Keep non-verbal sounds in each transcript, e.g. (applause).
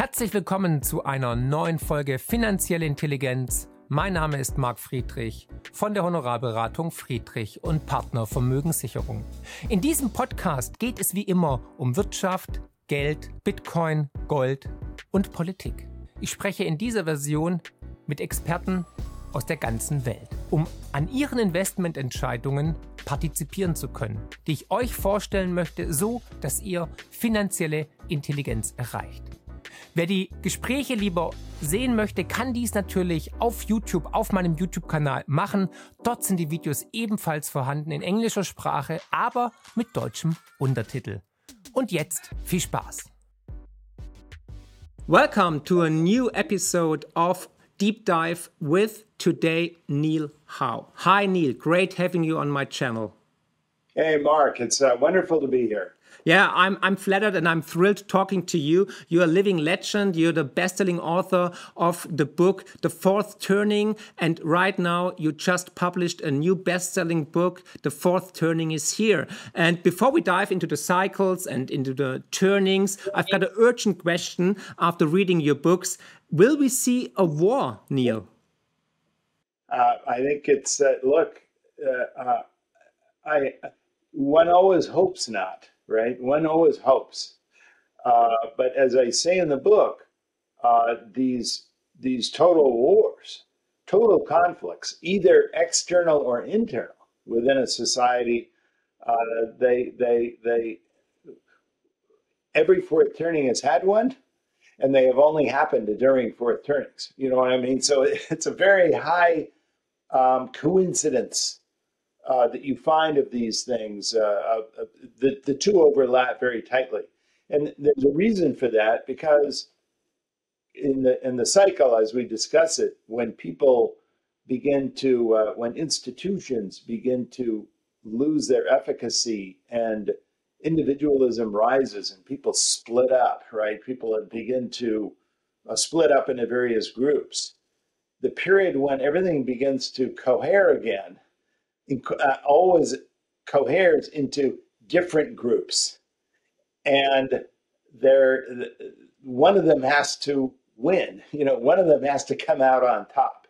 Herzlich willkommen zu einer neuen Folge Finanzielle Intelligenz. Mein Name ist Marc Friedrich von der Honorarberatung Friedrich und Partner Vermögenssicherung. In diesem Podcast geht es wie immer um Wirtschaft, Geld, Bitcoin, Gold und Politik. Ich spreche in dieser Version mit Experten aus der ganzen Welt, um an ihren Investmententscheidungen partizipieren zu können, die ich euch vorstellen möchte, so dass ihr finanzielle Intelligenz erreicht. Wer die Gespräche lieber sehen möchte, kann dies natürlich auf YouTube, auf meinem YouTube-Kanal machen. Dort sind die Videos ebenfalls vorhanden in englischer Sprache, aber mit deutschem Untertitel. Und jetzt viel Spaß. Welcome to a new episode of Deep Dive with today Neil Howe. Hi Neil, great having you on my channel. Hey Mark, it's uh, wonderful to be here. Yeah, I'm, I'm flattered and I'm thrilled talking to you. You're a living legend. You're the best-selling author of the book, The Fourth Turning. And right now, you just published a new best-selling book, The Fourth Turning is Here. And before we dive into the cycles and into the turnings, I've got an urgent question after reading your books. Will we see a war, Neil? Uh, I think it's, uh, look, uh, uh I, one always hopes not right? One always hopes. Uh, but as I say in the book, uh, these these total wars, total conflicts, either external or internal within a society, uh, they they they every fourth turning has had one, and they have only happened during fourth turnings. You know what I mean? So (laughs) it's a very high um, coincidence uh, that you find of these things, uh, uh, the, the two overlap very tightly. And there's a reason for that because in the, in the cycle, as we discuss it, when people begin to, uh, when institutions begin to lose their efficacy and individualism rises and people split up, right? People begin to uh, split up into various groups. The period when everything begins to cohere again uh, always coheres into different groups, and there one of them has to win. (laughs) You know, one of them has to come out on top,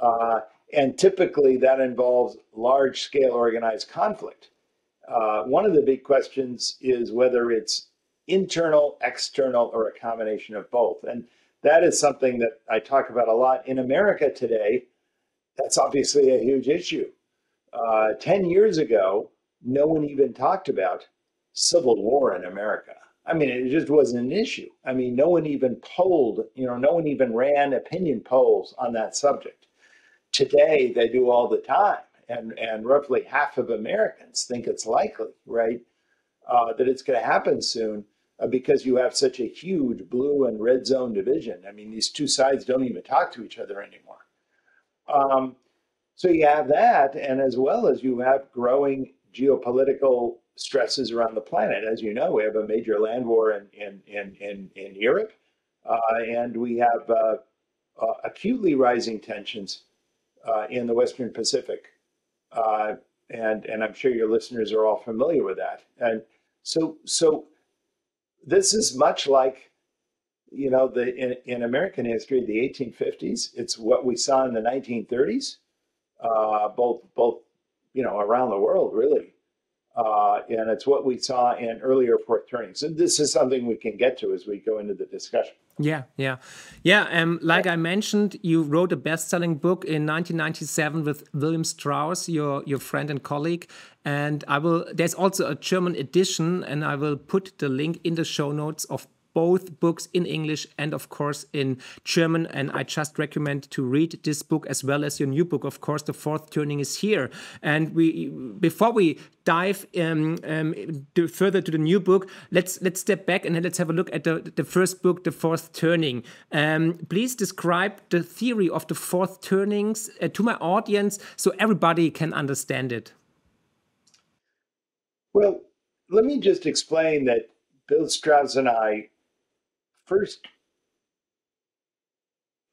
uh, and typically that involves large scale organized conflict. Uh, one of the big questions is whether it's internal, external, or a combination of both. And that is something that I talk about a lot in America today. That's obviously a huge issue. Uh, 10 years ago, no one even talked about civil war in America. I mean, it just wasn't an issue. I mean, no one even polled, you know, no one even ran opinion polls on that subject. Today, they do all the time. And, and roughly half of Americans think it's likely, right, uh, that it's going to happen soon uh, because you have such a huge blue and red zone division. I mean, these two sides don't even talk to each other anymore. Um, so you have that, and as well as you have growing geopolitical stresses around the planet. As you know, we have a major land war in in in in, in Europe, uh, and we have uh, uh, acutely rising tensions uh, in the Western Pacific, uh, and and I'm sure your listeners are all familiar with that. And so so this is much like you know the in, in American history, the 1850s. It's what we saw in the 1930s uh, both both you know around the world really. Uh, and it's what we saw in earlier fourth turnings. And this is something we can get to as we go into the discussion. Yeah, yeah, yeah. Um, like I mentioned, you wrote a best-selling book in 1997 with William Strauss, your your friend and colleague. And I will. There's also a German edition, and I will put the link in the show notes of both books in English and, of course, in German. And I just recommend to read this book as well as your new book. Of course, The Fourth Turning is here. And we, before we dive um, um, further to the new book, let's let's step back and let's have a look at the, the first book, The Fourth Turning. Um, please describe the theory of the fourth turnings uh, to my audience so everybody can understand it. Well, let me just explain that Bill Strauss and I first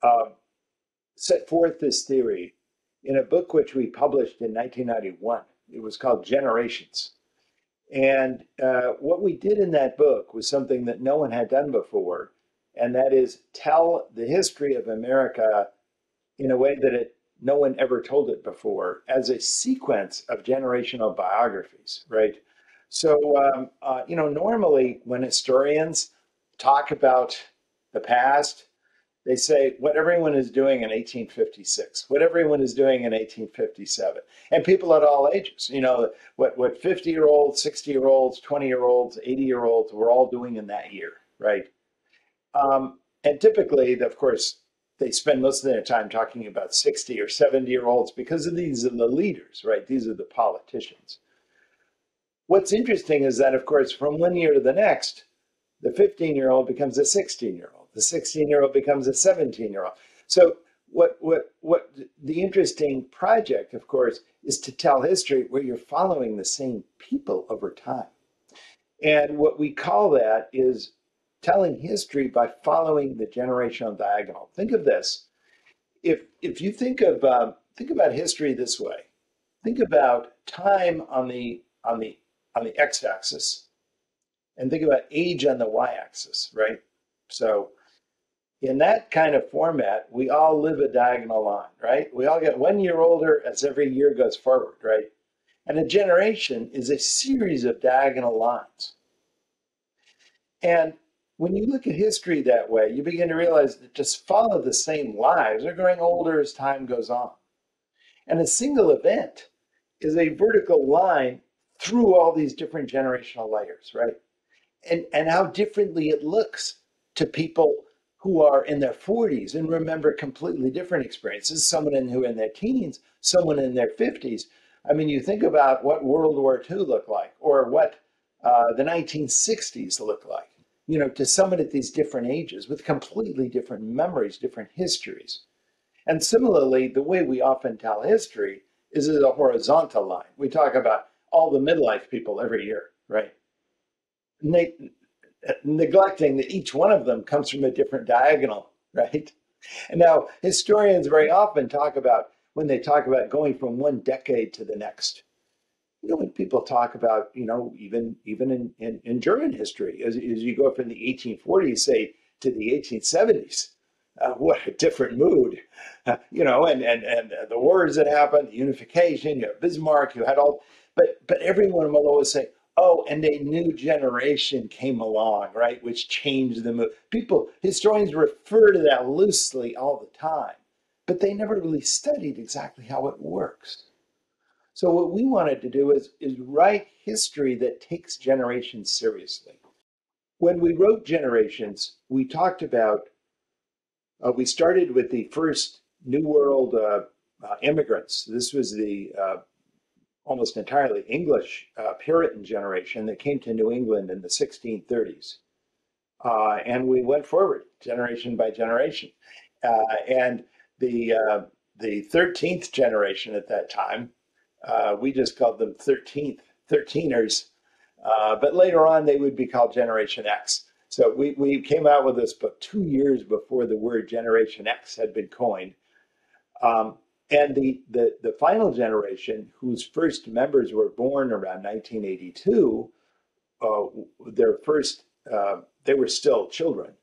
uh, set forth this theory in a book which we published in 1991. It was called Generations. And uh, what we did in that book was something that no one had done before. and that is tell the history of America in a way that it no one ever told it before as a sequence of generational biographies, right? So, um, uh, you know, normally when historians talk about the past, they say what everyone is doing in 1856, what everyone is doing in 1857, and people at all ages, you know, what what 50 year olds, 60 year olds, 20 year olds, 80 year olds were all doing in that year, right? Um, and typically, of course, they spend most of their time talking about 60 or 70 year olds because of these are the leaders, right? These are the politicians. What's interesting is that, of course, from one year to the next, the 15 year old becomes a 16 year old, the 16 year old becomes a 17 year old. So, what, what, what the interesting project, of course, is to tell history where you're following the same people over time. And what we call that is telling history by following the generational diagonal. Think of this: if if you think of um, think about history this way, think about time on the on the on the x-axis, and think about age on the y-axis, right? So in that kind of format, we all live a diagonal line, right? We all get one year older as every year goes forward, right? And a generation is a series of diagonal lines. And when you look at history that way, you begin to realize that just follow the same lives. They're growing older as time goes on. And a single event is a vertical line through all these different generational layers, right? And, and how differently it looks to people who are in their 40s and remember completely different experiences, someone in, who in their teens, someone in their 50s. I mean, you think about what World War II looked like or what uh, the 1960s looked like you know, to someone at these different ages with completely different memories, different histories. And similarly, the way we often tell history is as a horizontal line. We talk about all the midlife people every year, right? Ne- neglecting that each one of them comes from a different diagonal, (laughs) right? And now historians very often talk about when they talk about going from one decade to the next you know, when people talk about, you know, even even in, in, in German history, as, as you go from the 1840s, say, to the 1870s, uh, what a different mood, uh, (laughs) you know, and, and, and the wars that happened, the unification, you have Bismarck, you had all, but, but everyone will always say, oh, and a new generation came along, right, which changed the mood. People, historians refer to that loosely all the time, but they never really studied exactly how it works. So what we wanted to do is, is write history that takes generations seriously. When we wrote Generations, we talked about, uh, we started with the first New World uh, uh, immigrants. This was the uh, almost entirely English uh, Puritan generation that came to New England in the 1630s. Uh, and we went forward generation by generation. and the, the 13th generation at that time uh, we just called them 13th, 13ers. Uh, but later on, they would be called Generation X. So we, we came out with this book two years before the word Generation X had been coined. Um, and the, the, the final generation, whose first members were born around 1982, uh, their first, uh, they were still children,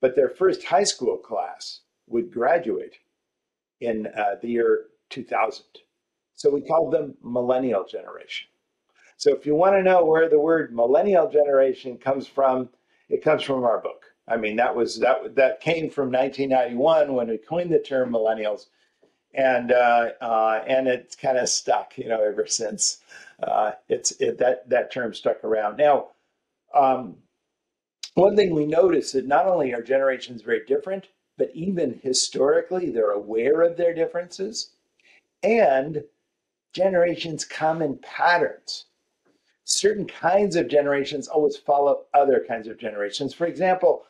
but their first high school class would graduate in uh, the year 2000. So we called them millennial generation. So if you want to know where the word millennial generation comes from, it comes from our book. I mean, that was that that came from 1991 when we coined the term millennials, and uh, uh, and it's kind of stuck, you know, ever since. Uh, it's it, that that term stuck around. Now, um, one thing we notice that not only are generations very different, but even historically, they're aware of their differences, and generations common patterns. Certain kinds of generations always follow other kinds of generations. For example,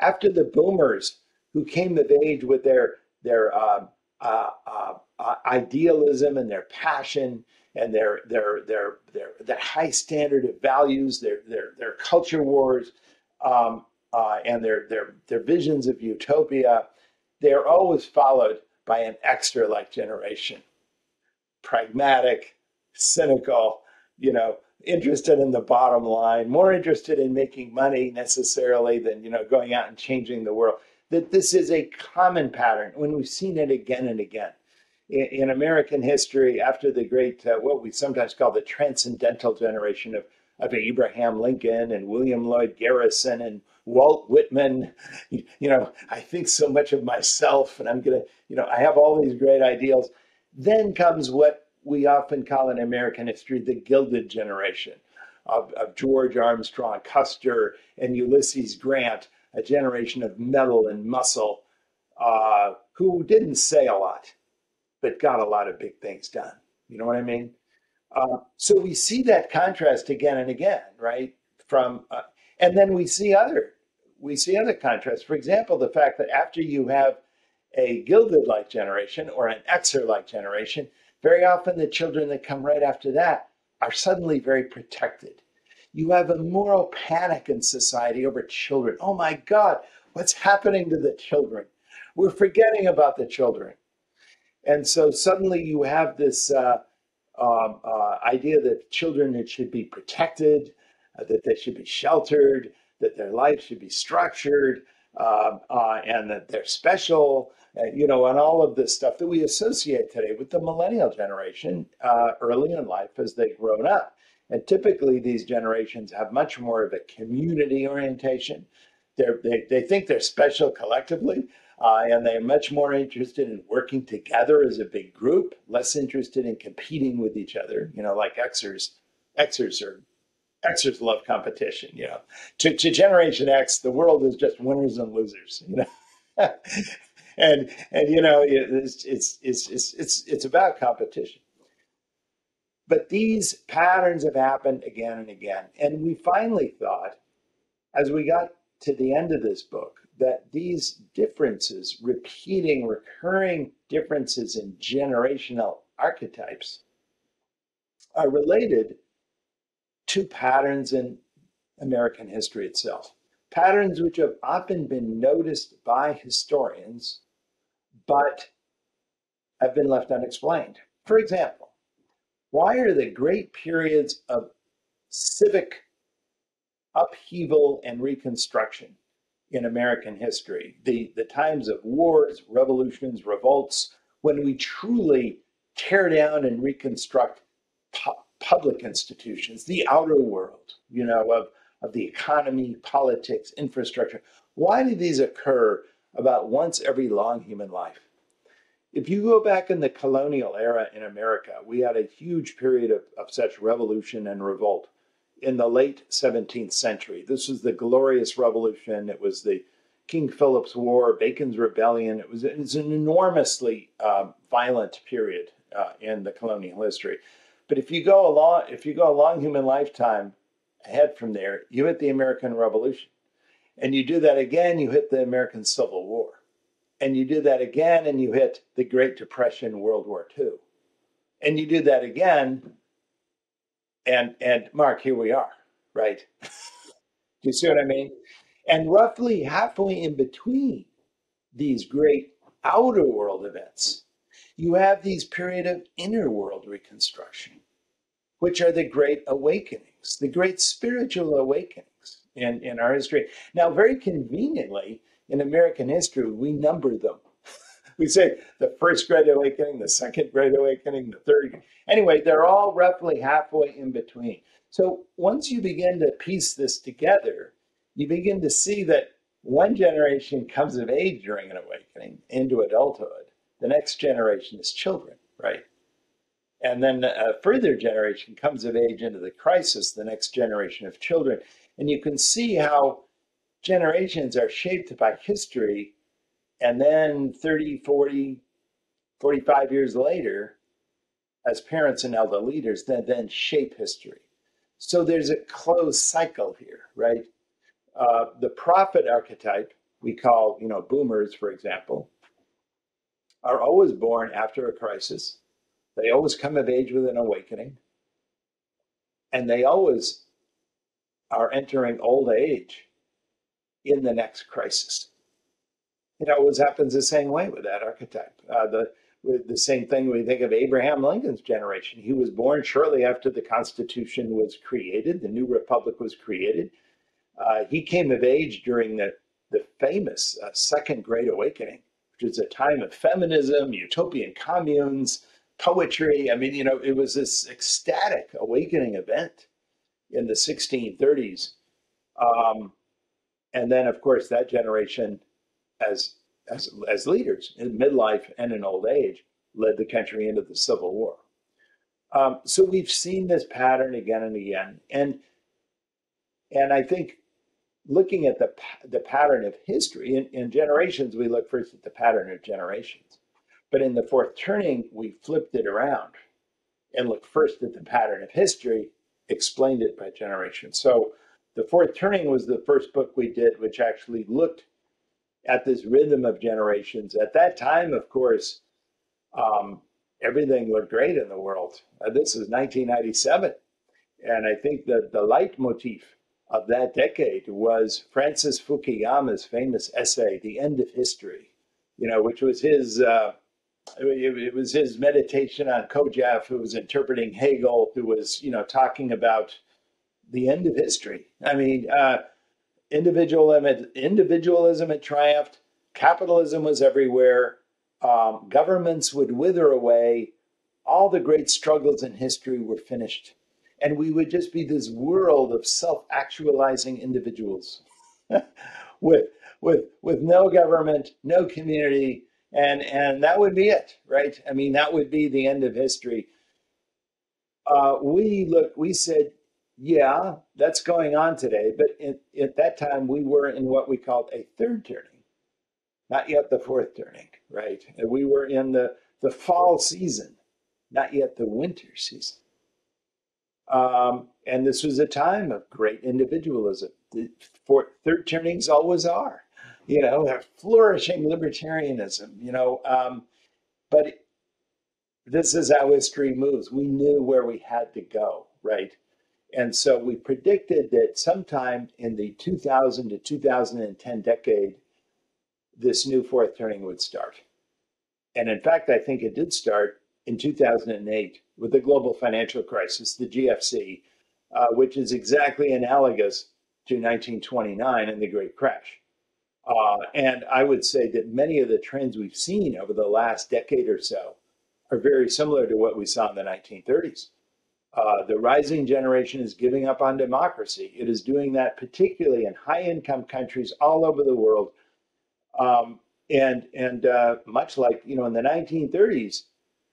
after the boomers who came of age with their, their uh, uh, uh, uh idealism and their passion and their, their, their, their, their high standard of values, their, their, their culture wars, um, uh, and their, their, their visions of utopia, they're always followed by an extra like generation pragmatic, cynical, you know, interested in the bottom line, more interested in making money necessarily than you know going out and changing the world. That this is a common pattern when we've seen it again and again in, in American history after the great uh, what we sometimes call the transcendental generation of of Abraham Lincoln and William Lloyd Garrison and Walt Whitman. You, you know, I think so much of myself, and I'm gonna, you know, I have all these great ideals. Then comes what we often call in American history the Gilded Generation of, of George Armstrong Custer and Ulysses Grant, a generation of metal and muscle uh, who didn't say a lot, but got a lot of big things done. You know what I mean? Uh, so we see that contrast again and again, right? From uh, and then we see other we see other contrasts. For example, the fact that after you have a gilded-like generation or an Xer-like generation, very often, the children that come right after that are suddenly very protected. You have a moral panic in society over children. Oh my God, what's happening to the children? We're forgetting about the children. And so suddenly you have this uh, um, uh, idea that children should be protected, uh, that they should be sheltered, that their life should be structured, um, uh, and that they're special, uh, you know, and all of this stuff that we associate today with the millennial generation uh, early in life as they've grown up. And typically, these generations have much more of a community orientation. They're, they, they think they're special collectively, uh, and they're much more interested in working together as a big group, less interested in competing with each other. You know, like Xers, Xers are Xers love competition. You know, to, to Generation X, the world is just winners and losers. You know, (laughs) and and you know it's it's it's it's it's, it's about competition. But these patterns have happened again and again, and we finally thought, as we got to the end of this book, that these differences, repeating, recurring differences in generational archetypes, are related to patterns in American history itself. Patterns which have often been noticed by historians, but have been left unexplained. For example, why are the great periods of civic upheaval and reconstruction in American history, the, the times of wars, revolutions, revolts, when we truly tear down and reconstruct public institutions, the outer world, you know, of, of the economy, politics, infrastructure. Why do these occur about once every long human life? If you go back in the colonial era in America, we had a huge period of, of such revolution and revolt in the late 17th century. This was the Glorious Revolution. It was the King Philip's War, Bacon's Rebellion. It was, it was an enormously uh, violent period uh, in the colonial history. But if you go along, if you go a long human lifetime ahead from there, you hit the American Revolution, and you do that again, you hit the American Civil War, and you do that again, and you hit the Great Depression, World War II, and you do that again, and and Mark, here we are, right? do (laughs) you see what I mean? And roughly halfway in between these great outer world events, you have these period of inner world reconstruction which are the great awakenings, the great spiritual awakenings in, in our history. Now, very conveniently, in American history, we number them. (laughs) we say the first great awakening, the second great awakening, the third. Anyway, they're all roughly halfway in between. So once you begin to piece this together, you begin to see that one generation comes of age during an awakening into adulthood. The next generation is children, right? And then a further generation comes of age into the crisis, the next generation of children. And you can see how generations are shaped by history. And then 30, 40, 45 years later, as parents and elder leaders, then, then shape history. So there's a closed cycle here, right? Uh, the prophet archetype, we call, you know, boomers, for example, are always born after a crisis they always come of age with an awakening. And they always are entering old age in the next crisis. It always happens the same way with that archetype. Uh, the the same thing we think of Abraham Lincoln's generation. He was born shortly after the Constitution was created, the new republic was created. Uh, he came of age during the, the famous uh, Second Great Awakening, which is a time of feminism, utopian communes, poetry. I mean, you know, it was this ecstatic awakening event in the 1630s. Um, and then, of course, that generation, as as, as leaders in midlife and in old age, led the country into the Civil War. Um, so we've seen this pattern again and again, and and I think looking at the the pattern of history in, in generations, we look first at the pattern of generations, but in the fourth turning, we flipped it around and looked first at the pattern of history, explained it by generation. So the fourth turning was the first book we did, which actually looked at this rhythm of generations. At that time, of course, um, everything looked great in the world. Uh, this is 1997. And I think that the leitmotif of that decade was Francis Fukuyama's famous essay, The End of History, you know, which was his. Uh, it, was his meditation on Kojève, who was interpreting Hegel, who was, you know, talking about the end of history. I mean, uh, individualism, individualism had triumphed, capitalism was everywhere, um, governments would wither away, all the great struggles in history were finished. And we would just be this world of self actualizing individuals (laughs) with, with, with no government, no community, and, and that would be it, right? I mean, that would be the end of history. Uh, we look, we said, yeah, that's going on today. But in, at that time, we were in what we called a third turning, not yet the fourth turning, right? And we were in the, the fall season, not yet the winter season. Um, and this was a time of great individualism. The fourth, third turnings always are, you know, flourishing libertarianism, you know. Um, but this is how history moves. We knew where we had to go, right? And so we predicted that sometime in the 2000 to 2010 decade, this new fourth turning would start. And in fact, I think it did start in 2008 with the global financial crisis, the GFC, uh, which is exactly analogous to 1929 and the Great Crash. Uh, and I would say that many of the trends we've seen over the last decade or so are very similar to what we saw in the 1930s. Uh, the rising generation is giving up on democracy. It is doing that particularly in high income countries all over the world. Um, and and uh, much like, you know, in the 1930s,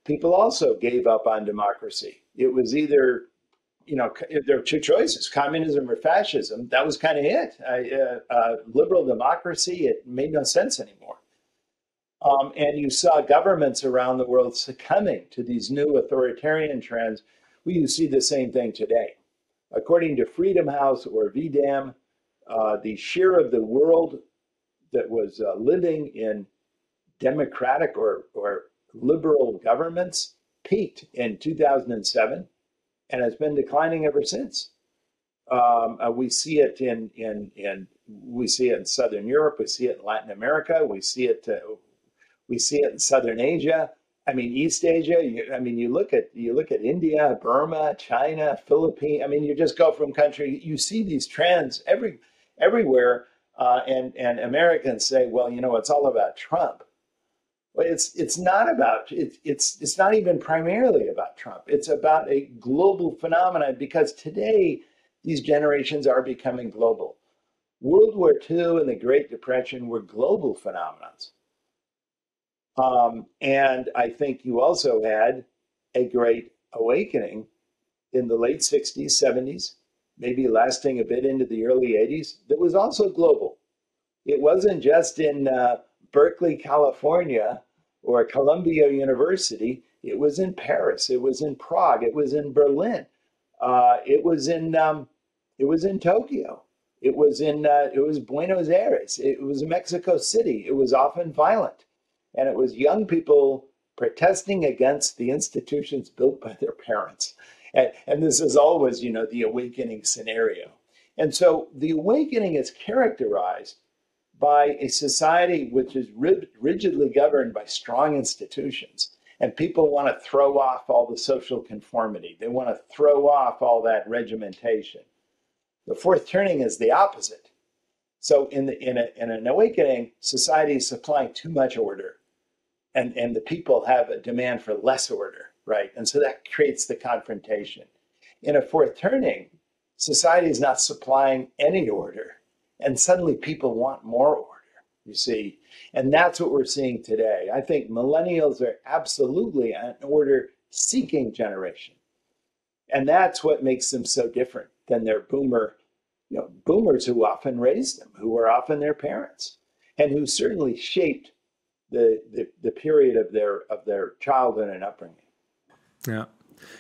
people also gave up on democracy. It was either, you know, there were two choices communism or fascism. That was kind of it. Uh, uh, liberal democracy, it made no sense anymore. Um, and you saw governments around the world succumbing to these new authoritarian trends we see the same thing today. According to Freedom House or V-Dem, uh, the share of the world that was uh, living in democratic or, or liberal governments peaked in 2007 and has been declining ever since. Um, uh, we see it in, in, in we see it in Southern Europe, we see it in Latin America, we see it uh, we see it in Southern Asia. I mean, East Asia. You, I mean, you look at you look at India, Burma, China, Philippines. I mean, you just go from country. You see these trends every everywhere, uh, and and Americans say, well, you know, it's all about Trump. Well, it's it's not about it's it's it's not even primarily about Trump. It's about a global phenomenon because today these generations are becoming global. World War II and the Great Depression were global phenomenons. Um, and I think you also had a great awakening in the late 60s, 70s, maybe lasting a bit into the early 80s, that was also global. It wasn't just in uh, Berkeley, California, or Columbia University. It was in Paris. It was in Prague. It was in Berlin. Uh, it was in um, it was in Tokyo. It was in uh, it was Buenos Aires. It was Mexico City. It was often violent and it was young people protesting against the institutions built by their parents. And, and this is always, you know, the awakening scenario. And so the awakening is characterized by a society which is rigidly governed by strong institutions. And people want to throw off all the social conformity. They want to throw off all that regimentation. The fourth turning is the opposite. So in, the, in, a, in an awakening, society is supplying too much order. And, and the people have a demand for less order, right? And so that creates the confrontation. In a fourth turning, society is not supplying any order. And suddenly people want more order you see. And that's what we're seeing today. I think millennials are absolutely an order seeking generation. And that's what makes them so different than their boomer, you know, boomers who often raised them, who were often their parents, and who certainly shaped the, the, the period of their of their childhood and upbringing. Yeah.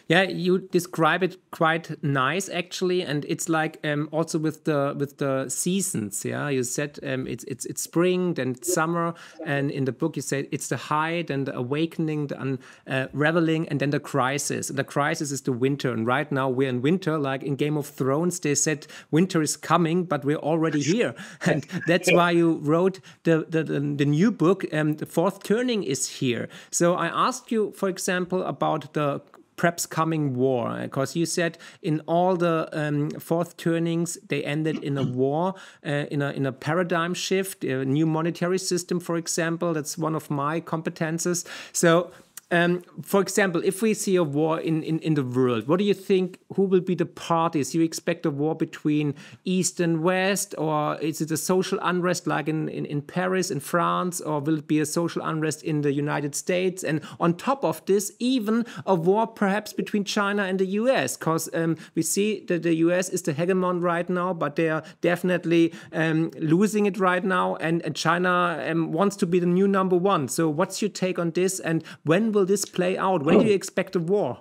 Yeah, you describe it quite nice actually, and it's like um, also with the with the seasons. Yeah, you said um, it's it's it's spring, then it's summer, and in the book you said it's the high, then the awakening, the unraveling, uh, and then the crisis. And the crisis is the winter, and right now we're in winter. Like in Game of Thrones, they said winter is coming, but we're already here, (laughs) and that's why you wrote the the, the, the new book. Um, the fourth turning is here. So I asked you, for example, about the perhaps coming war? Because you said in all the um, fourth turnings, they ended in a (clears throat) war, uh, in, a, in a paradigm shift, a new monetary system, for example. That's one of my competences. So um, for example, if we see a war in, in, in the world, what do you think? Who will be the parties? You expect a war between East and West, or is it a social unrest like in, in, in Paris, in France, or will it be a social unrest in the United States? And on top of this, even a war perhaps between China and the US, because um, we see that the US is the hegemon right now, but they are definitely um, losing it right now, and, and China um, wants to be the new number one. So, what's your take on this, and when will this play out? When do you expect a war?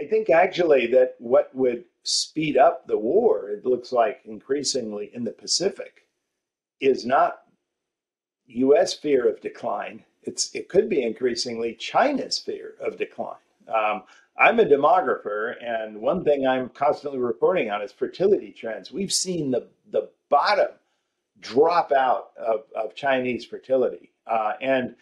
I think actually that what would speed up the war, it looks like increasingly in the Pacific, is not U.S. fear of decline. It's it could be increasingly China's fear of decline. Um, I'm a demographer, and one thing I'm constantly reporting on is fertility trends. We've seen the the bottom drop out of, of Chinese fertility, uh, and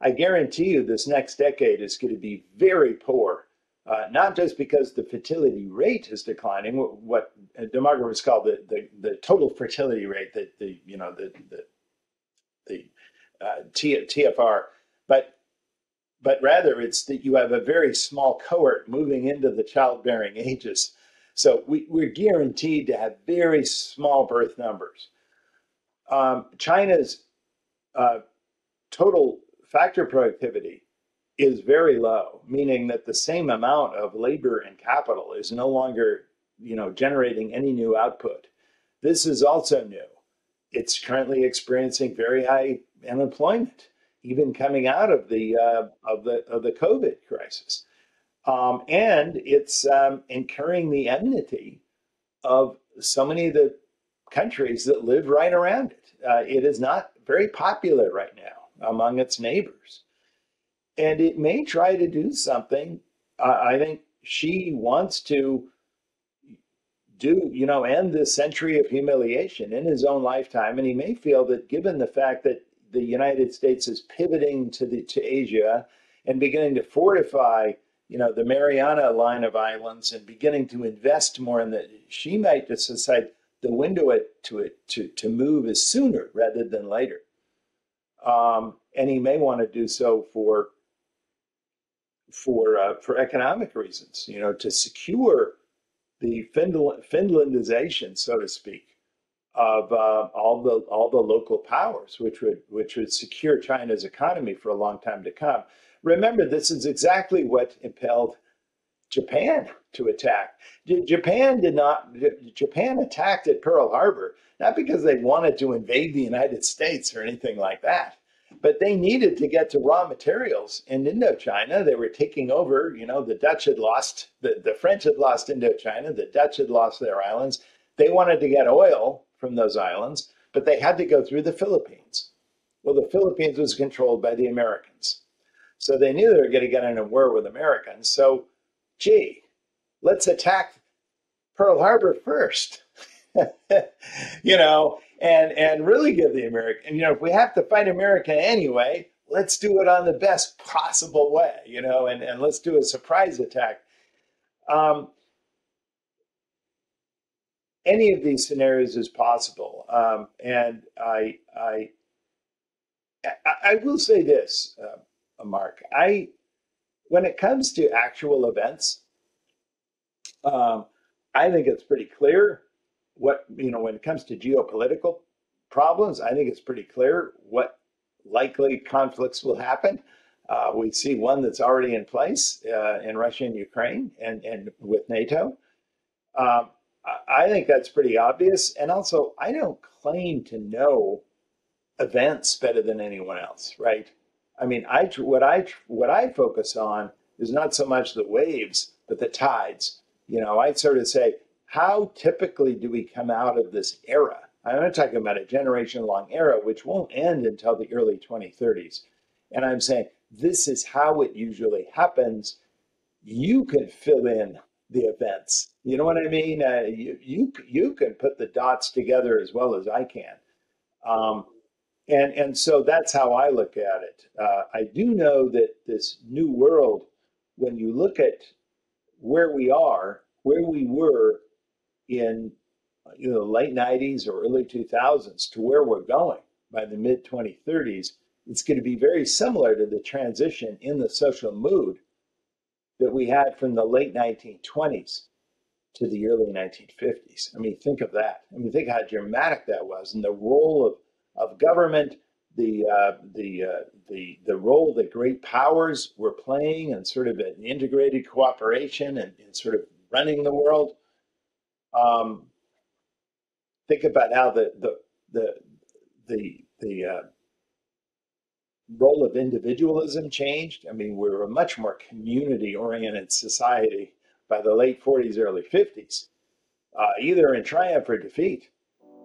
I guarantee you this next decade is going to be very poor, uh, not just because the fertility rate is declining, what demographers call the, the, the total fertility rate, the, the you know the the, the uh, T, TFR, but but rather it's that you have a very small cohort moving into the childbearing ages. So we, we're guaranteed to have very small birth numbers. Um, China's uh, total factor productivity is very low, meaning that the same amount of labor and capital is no longer, you know, generating any new output. This is also new. It's currently experiencing very high unemployment, even coming out of the uh, of the of the COVID crisis, um, and it's um, incurring the enmity of so many of the countries that live right around it. Uh, it is not very popular right now among its neighbors. And it may try to do something. I think Xi wants to do, you know, end this century of humiliation in his own lifetime. And he may feel that given the fact that the United States is pivoting to the to Asia and beginning to fortify, you know, the Mariana line of islands and beginning to invest more in that, Xi might just decide the window to it to, to move is sooner rather than later um, and he may want to do so for for uh, for economic reasons. You know, to secure the Finland, Finlandization, so to speak, of uh, all the all the local powers, which would which would secure China's economy for a long time to come. Remember, this is exactly what impelled Japan to attack. J- Japan did not. J- Japan attacked at Pearl Harbor not because they wanted to invade the United States or anything like that, but they needed to get to raw materials in Indochina. They were taking over. You know, the Dutch had lost. The, the French had lost Indochina. The Dutch had lost their islands. They wanted to get oil from those islands, but they had to go through the Philippines. Well, the Philippines was controlled by the Americans. So they knew they were going to get in a war with Americans. So gee, let's attack Pearl Harbor first. (laughs) you know, and and really give the American, you know, if we have to fight America anyway, let's do it on the best possible way, you know, and, and let's do a surprise attack. Um, any of these scenarios is possible. Um, and I, I, I, will say this, uh, Mark. I, when it comes to actual events, um, I think it's pretty clear what you know when it comes to geopolitical problems. I think it's pretty clear what likely conflicts will happen. Uh, we see one that's already in place uh, in Russia and Ukraine, and and with NATO. Um, I think that's pretty obvious. And also, I don't claim to know events better than anyone else, right? I mean, I what I what I focus on is not so much the waves, but the tides. You know, I sort of say, how typically do we come out of this era? I'm not talking about a generation long era, which won't end until the early 2030s. And I'm saying this is how it usually happens. You can fill in the events. You know what I mean? Uh, you, you you can put the dots together as well as I can, um, and and so that's how I look at it. Uh, I do know that this new world, when you look at where we are, where we were in you know late '90s or early 2000s to where we're going by the mid 2030s, it's going to be very similar to the transition in the social mood that we had from the late 1920s to the early 1950s. I mean, think of that. I mean, think how dramatic that was, and the role of, of government, the uh, the uh, the the role that great powers were playing, and sort of an integrated cooperation and, and sort of running the world. Um, think about how the the the the the uh, role of individualism changed. I mean, we were a much more community oriented society by the late 40s, early 50s, uh, either in triumph or defeat,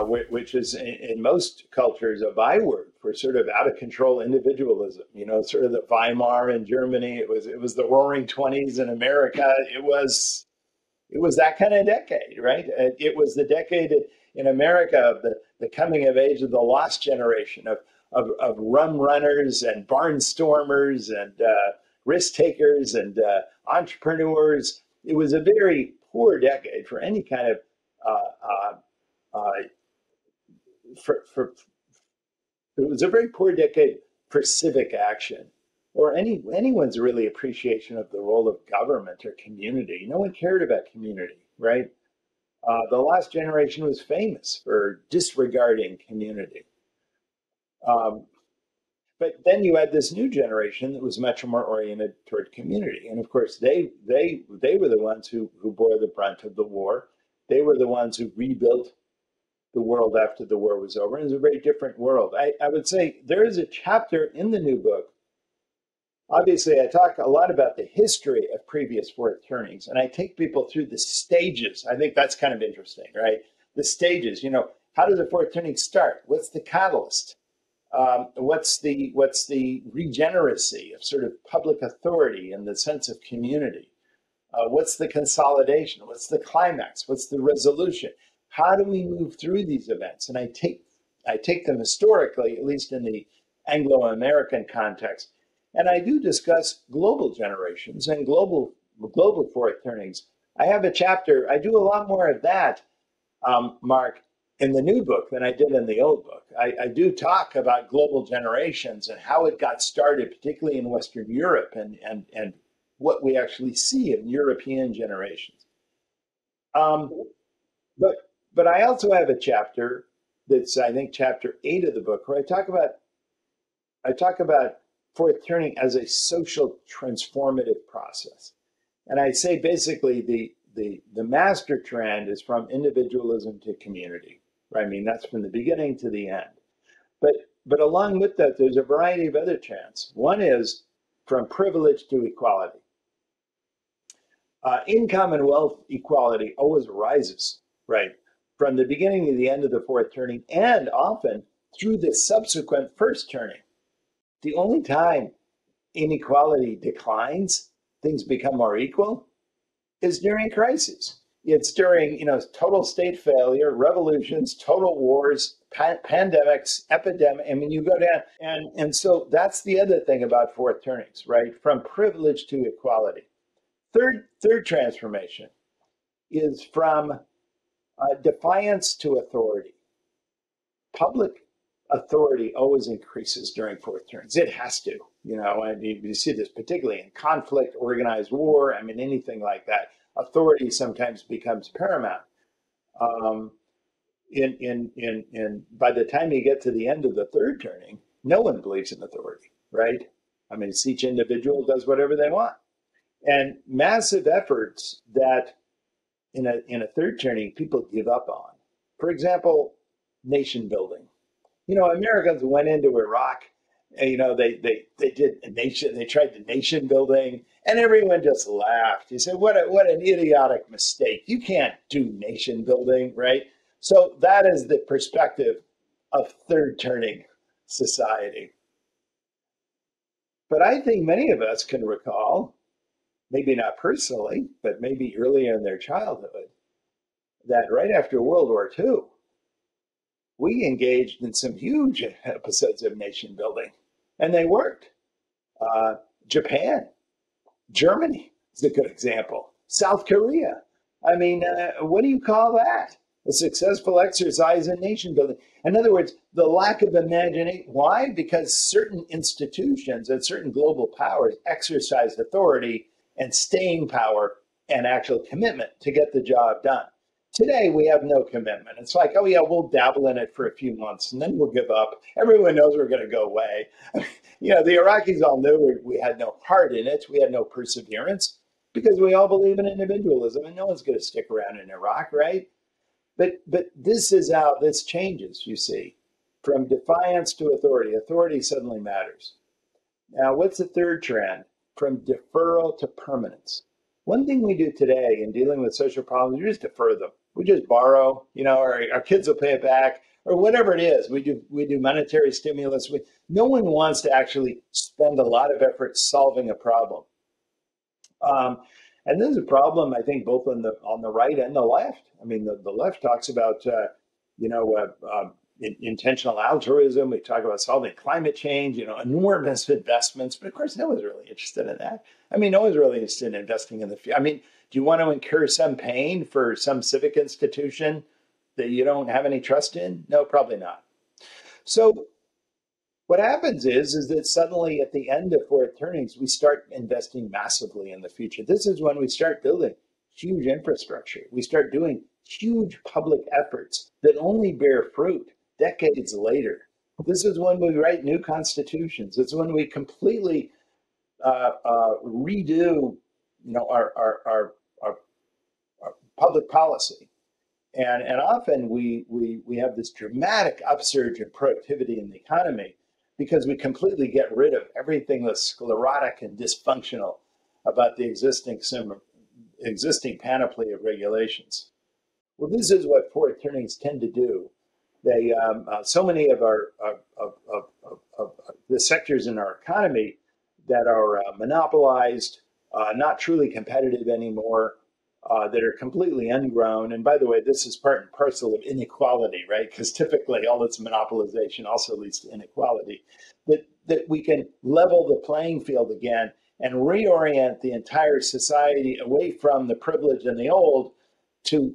Uh, which is in, most cultures a byword for sort of out of control individualism. You know, sort of the Weimar in Germany. It was it was the Roaring Twenties in America. It was it was that kind of decade, right? It was the decade in America of the, the coming of age of the lost generation of, of, of rum runners and barnstormers and uh, risk takers and uh, entrepreneurs. It was a very poor decade for any kind of uh, uh, uh for, for it was a very poor decade for civic action or any anyone's really appreciation of the role of government or community. No one cared about community, right? Uh, the last generation was famous for disregarding community. Um, but then you had this new generation that was much more oriented toward community, and of course they they they were the ones who who bore the brunt of the war. They were the ones who rebuilt the world after the war was over. And it was a very different world. I, I would say there is a chapter in the new book obviously I talk a lot about the history of previous fourth turnings and I take people through the stages. I think that's kind of interesting, right? The stages, you know, how does a fourth turning start? What's the catalyst? Um, what's the what's the regeneracy of sort of public authority and the sense of community? Uh, what's the consolidation? What's the climax? What's the resolution? How do we move through these events? And I take I take them historically, at least in the Anglo-American context, and I do discuss global generations and global global fourth turnings. I have a chapter. I do a lot more of that, um, Mark, in the new book than I did in the old book. I, I, do talk about global generations and how it got started, particularly in Western Europe, and and and what we actually see in European generations. Um, but but I also have a chapter that's I think chapter eight of the book where I talk about I talk about fourth turning as a social transformative process. And I say basically the, the, the master trend is from individualism to community. Right? I mean, that's from the beginning to the end. But, but along with that, there's a variety of other trends. One is from privilege to equality. Uh, income and wealth equality always rises, right? From the beginning to the end of the fourth turning, and often through the subsequent first turning. The only time inequality declines, things become more equal, is during crises. It's during, you know, total state failure, revolutions, total wars, pa- pandemics, epidemic. I mean, you go down, and and so that's the other thing about fourth turnings, right? From privilege to equality. Third, third transformation is from uh, defiance to authority. Public authority always increases during fourth turns. It has to, you know, and you, you see this particularly in conflict, organized war. I mean, anything like that. Authority sometimes becomes paramount. Um, in, in, in, in, by the time you get to the end of the third turning, no one believes in authority, right? I mean, each individual does whatever they want and massive efforts that in a in a third turning people give up on. For example, nation building. You know, Americans went into Iraq. And, you know, they they they did a nation. They tried the nation building, and everyone just laughed. He said, "What a, what an idiotic mistake! You can't do nation building, right?" So that is the perspective of third turning society. But I think many of us can recall maybe not personally, but maybe early in their childhood, that right after World War II, we engaged in some huge (laughs) episodes of nation building, and they worked. Uh, Japan, Germany is a good example. South Korea. I mean, uh, what do you call that? A successful exercise in nation building. In other words, the lack of imagination. Why? Because certain institutions and certain global powers exercised authority and staying power and actual commitment to get the job done. Today, we have no commitment. It's like, oh, yeah, we'll dabble in it for a few months and then we'll give up. Everyone knows we're going to go away. (laughs) you know, the Iraqis all knew we, had no heart in it, we had no perseverance because we all believe in individualism and no one's going to stick around in Iraq, right? But, but this is how this changes, you see, from defiance to authority. Authority suddenly matters. Now, what's the third trend? From deferral to permanence. One thing we do today in dealing with social problems, we just defer them. We just borrow, you know, our, our kids will pay it back or whatever it is. We do we do monetary stimulus. We, no one wants to actually spend a lot of effort solving a problem. Um, and this is a problem, I think, both on the on the right and the left. I mean, the, the left talks about, uh, you know, uh, uh, in, intentional altruism. We talk about solving climate change, you know, enormous investments. But of course, no one's really interested in that. I mean, no one's really interested in investing in the future. I mean, do you want to incur some pain for some civic institution that you don't have any trust in? No, probably not. So what happens is is that suddenly at the end of fourth turnings, we start investing massively in the future. This is when we start building huge infrastructure. We start doing huge public efforts that only bear fruit decades later. This is when we write new constitutions. It's when we completely uh, uh, redo, you know, our, our, our, our, our public policy. And, and often we, we, we have this dramatic upsurge in productivity in the economy because we completely get rid of everything that's sclerotic and dysfunctional about the existing, existing panoply of regulations. Well, this is what fourth turnings tend to do they um, uh, so many of our of, of, of, the sectors in our economy that are uh, monopolized, uh, not truly competitive anymore, uh, that are completely ungrown. And by the way, this is part and parcel of inequality, right? Because typically all this monopolization also leads to inequality. That that we can level the playing field again and reorient the entire society away from the privileged and the old to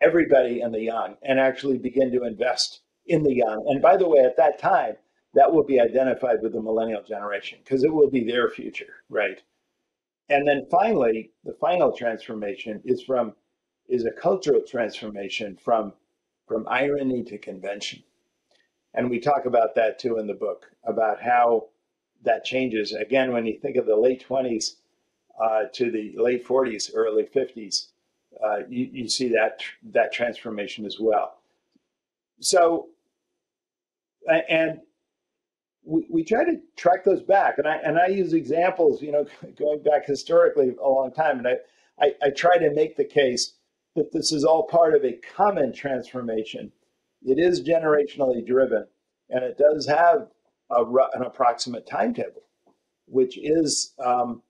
everybody and the young and actually begin to invest in the young. And by the way, at that time, that will be identified with the millennial generation because it will be their future, right? And then finally, the final transformation is from is a cultural transformation from from irony to convention. And we talk about that too in the book about how that changes again when you think of the late 20s uh, to the late 40s, early 50s uh, you, you see that that transformation as well. So, and we, we try to track those back. And I, and I use examples, you know, (laughs) going back historically a long time. And I, I, I try to make the case that this is all part of a common transformation. It is generationally driven, and it does have a, an approximate timetable, which is um,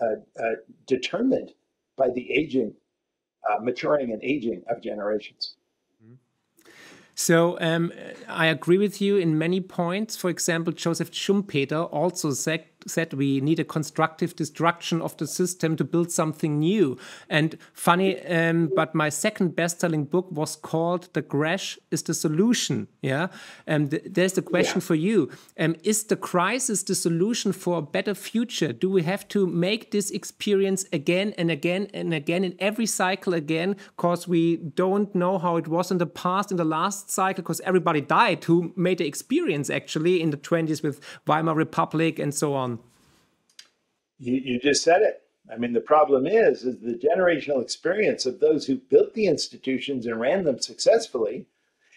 uh, uh, determined by the aging, uh, maturing and aging of generations. So um, I agree with you in many points. For example, Joseph Schumpeter also said said we need a constructive destruction of the system to build something new. And funny, um, but my second best-selling book was called "The Crash is the Solution." Yeah, and th there's the question yeah. for you: um, Is the crisis the solution for a better future? Do we have to make this experience again and again and again in every cycle again? Because we don't know how it was in the past in the last cycle, because everybody died who made the experience actually in the 20s with Weimar Republic and so on. You, you just said it. I mean, the problem is, is the generational experience of those who built the institutions and ran them successfully,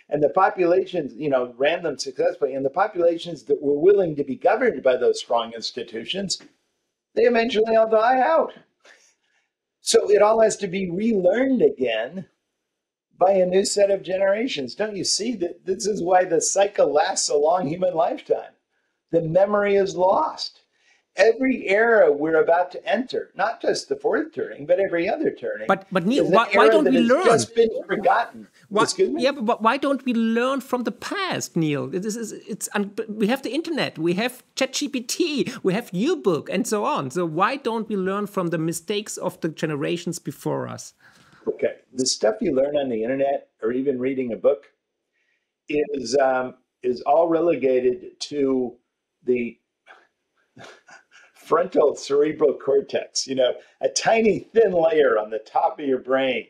and the populations, you know, ran them successfully, and the populations that were willing to be governed by those strong institutions, they eventually all die out. So it all has to be relearned again by a new set of generations. Don't you see that this is why the cycle lasts a long human lifetime? The memory is lost every era we're about to enter, not just the fourth turning, but every other turning. But but Neil, why, why don't we learn? Just been forgotten. Why, yeah, but why don't we learn from the past, Neil? This is it's we have the internet, we have ChatGPT, we have YouBook, and so on. So why don't we learn from the mistakes of the generations before us? Okay, the stuff you learn on the internet or even reading a book is um, is all relegated to the frontal cerebral cortex, you know, a tiny thin layer on the top of your brain.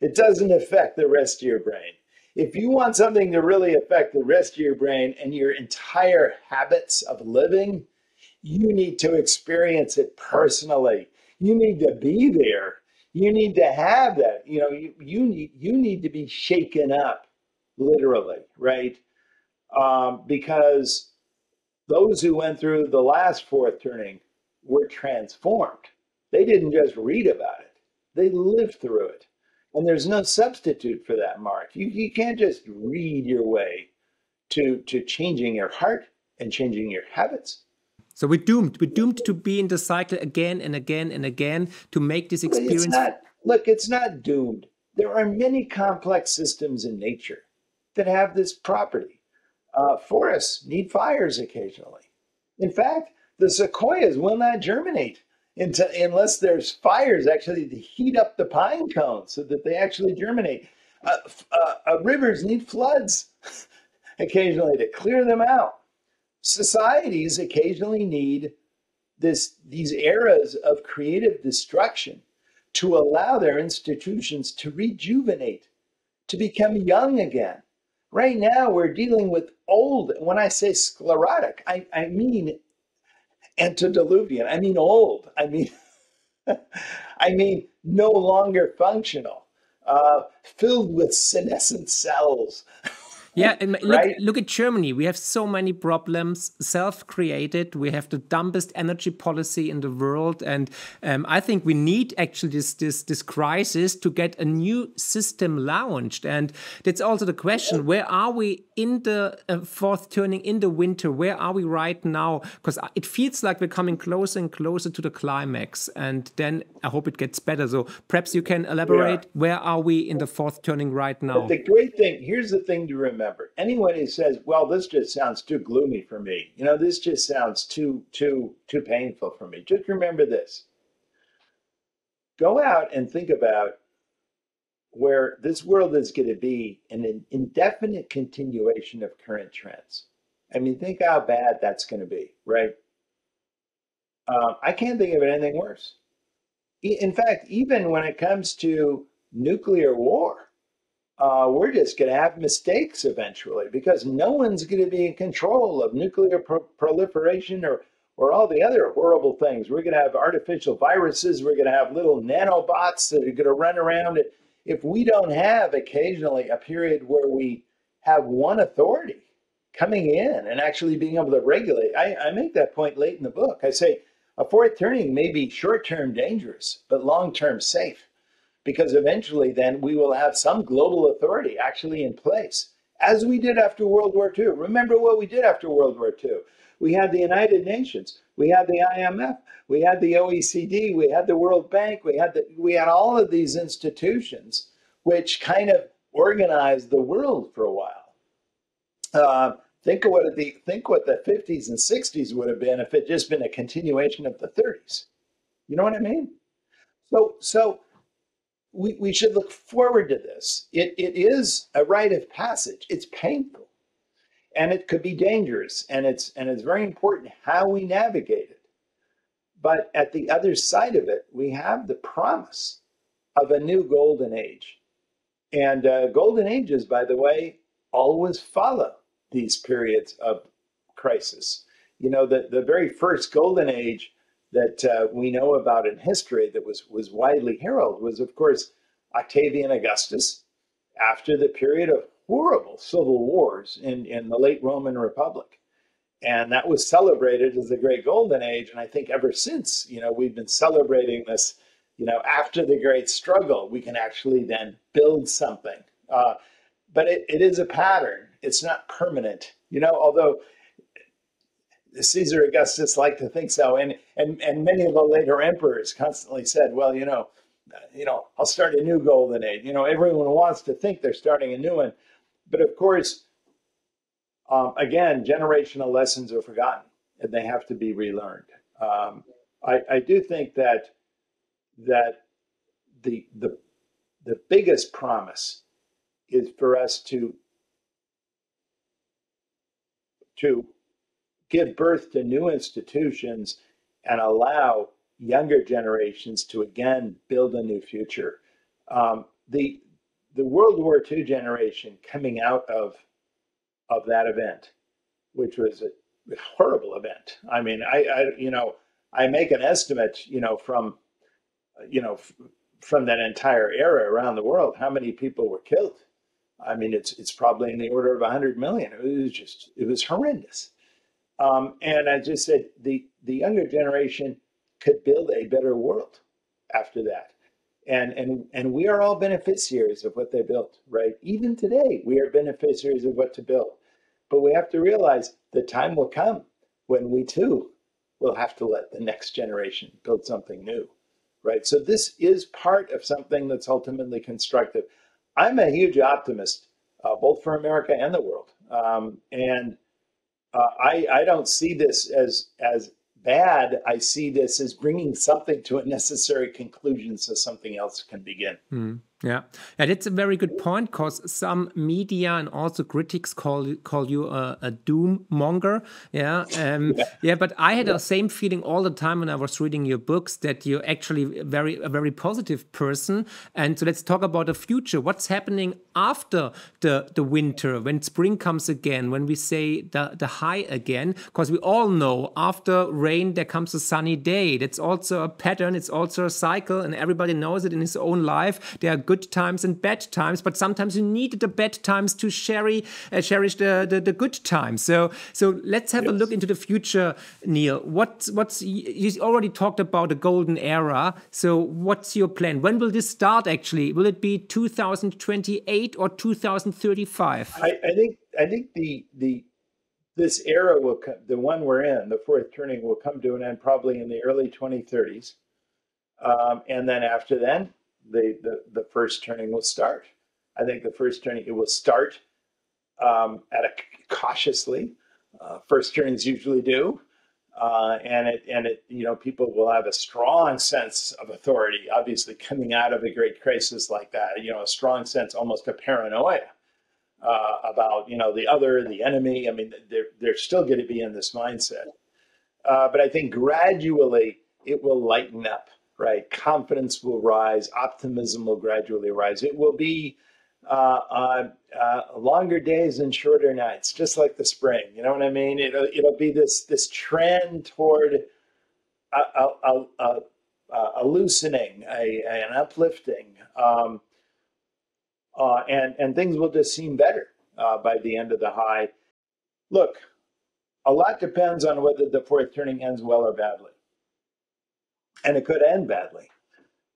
It doesn't affect the rest of your brain. If you want something to really affect the rest of your brain and your entire habits of living, you need to experience it personally. You need to be there. You need to have that. You know, you, you need you need to be shaken up, literally, right? Um, because those who went through the last fourth turning were transformed. They didn't just read about it, they lived through it. And there's no substitute for that, Mark. You, you can't just read your way to, to changing your heart and changing your habits. So we're doomed. We're doomed to be in the cycle again and again and again to make this experience. It's not, look, it's not doomed. There are many complex systems in nature that have this property. Uh, forests need fires occasionally. In fact, the sequoias will not germinate into, unless there's fires actually to heat up the pine cones so that they actually germinate. Uh, uh, uh, rivers need floods (laughs) occasionally to clear them out. Societies occasionally need this, these eras of creative destruction to allow their institutions to rejuvenate, to become young again. Right now, we're dealing with old. When I say sclerotic, I, I mean antediluvian. I mean old. I mean, (laughs) I mean no longer functional, uh, filled with senescent cells. (laughs) Yeah, and look, right? look at Germany. We have so many problems, self-created. We have the dumbest energy policy in the world, and um, I think we need actually this this this crisis to get a new system launched. And that's also the question: Where are we in the uh, fourth turning in the winter? Where are we right now? Because it feels like we're coming closer and closer to the climax, and then I hope it gets better. So perhaps you can elaborate. Yeah. Where are we in the fourth turning right now? But the great thing here's the thing to remember Anyone who says, "Well, this just sounds too gloomy for me," you know, this just sounds too too too painful for me. Just remember this. Go out and think about where this world is going to be in an indefinite continuation of current trends. I mean, think how bad that's going to be, right? Uh, I can't think of anything worse. In fact, even when it comes to nuclear war, uh, we're just going to have mistakes eventually because no one's going to be in control of nuclear pro- proliferation or or all the other horrible things. We're going to have artificial viruses. We're going to have little nanobots that are going to run around. If we don't have occasionally a period where we have one authority coming in and actually being able to regulate. I, I make that point late in the book. I say a fourth turning may be short term dangerous, but long term safe, because eventually then we will have some global authority actually in place, as we did after World War II. Remember what we did after World War II. We had the United Nations, we had the IMF, we had the OECD, we had the World Bank, we had the, we had all of these institutions which kind of organized the world for a while. Uh, think of what the think what the 50s and 60s would have been if it just been a continuation of the 30s. You know what I mean? So so we, we should look forward to this. It, it is a rite of passage. It's painful and it could be dangerous and it's and it's very important how we navigate it. But at the other side of it, we have the promise of a new golden age. And uh, golden ages, by the way, always follow these periods of crisis. You know, the, the very first golden age that uh, we know about in history that was, was widely heralded was, of course, Octavian Augustus after the period of horrible civil wars in, in the late Roman Republic. And that was celebrated as the Great Golden Age. And I think ever since, you know, we've been celebrating this, you know, after the Great Struggle, we can actually then build something. Uh, but it, it is a pattern it's not permanent, you know, although Caesar Augustus liked to think so. And, and, and many of the later emperors constantly said, well, you know, you know, I'll start a new golden age. You know, everyone wants to think they're starting a new one. But of course, um, again, generational lessons are forgotten and they have to be relearned. Um, I, I do think that that the the the biggest promise is for us to to give birth to new institutions and allow younger generations to again build a new future. Um, the the World War II generation coming out of of that event, which was a horrible event. I mean, I, I you know I make an estimate, you know, from you know from that entire era around the world, how many people were killed I mean, it's it's probably in the order of 100 million. It was just it was horrendous. Um, and I just said the the younger generation could build a better world after that. And and and we are all beneficiaries of what they built, right? Even today, we are beneficiaries of what to build. But we have to realize the time will come when we too will have to let the next generation build something new, right? So this is part of something that's ultimately constructive. I'm a huge optimist, uh, both for America and the world. Um, and uh, I, I don't see this as as bad. I see this as bringing something to a necessary conclusion so something else can begin. Mm. Yeah, yeah, that's a very good point because some media and also critics call call you a, a doom monger. Yeah, um, (laughs) yeah, yeah, But I had yeah. the same feeling all the time when I was reading your books that you're actually very a very positive person. And so let's talk about the future. What's happening after the the winter when spring comes again? When we say the the high again? Because we all know after rain there comes a sunny day. That's also a pattern. It's also a cycle, and everybody knows it in his own life. There are good times and bad times, but sometimes you need the bad times to cherish, uh, cherish the, the, the, good times. So, so let's have yes. a look into the future, Neil. What's, what's, you already talked about the golden era. So what's your plan? When will this start actually? Will it be 2028 or 2035? I, I think, I think the, the, this era will come, the one we're in, the fourth turning will come to an end probably in the early 2030s. Um, and then after then, the, the, the first turning will start. I think the first turning, it will start um, at a cautiously. Uh, first turnings usually do. Uh, and it and it you know people will have a strong sense of authority obviously coming out of a great crisis like that you know a strong sense almost a paranoia uh, about you know the other the enemy i mean they're, they're still going to be in this mindset uh, but i think gradually it will lighten up right? Confidence will rise, optimism will gradually rise. It will be uh, uh, uh, longer days and shorter nights, just like the spring. You know what I mean? It'll it'll be this this trend toward a, a, a, a loosening, an uplifting, um, uh, and and things will just seem better uh, by the end of the high. Look, a lot depends on whether the fourth turning ends well or badly, and it could end badly.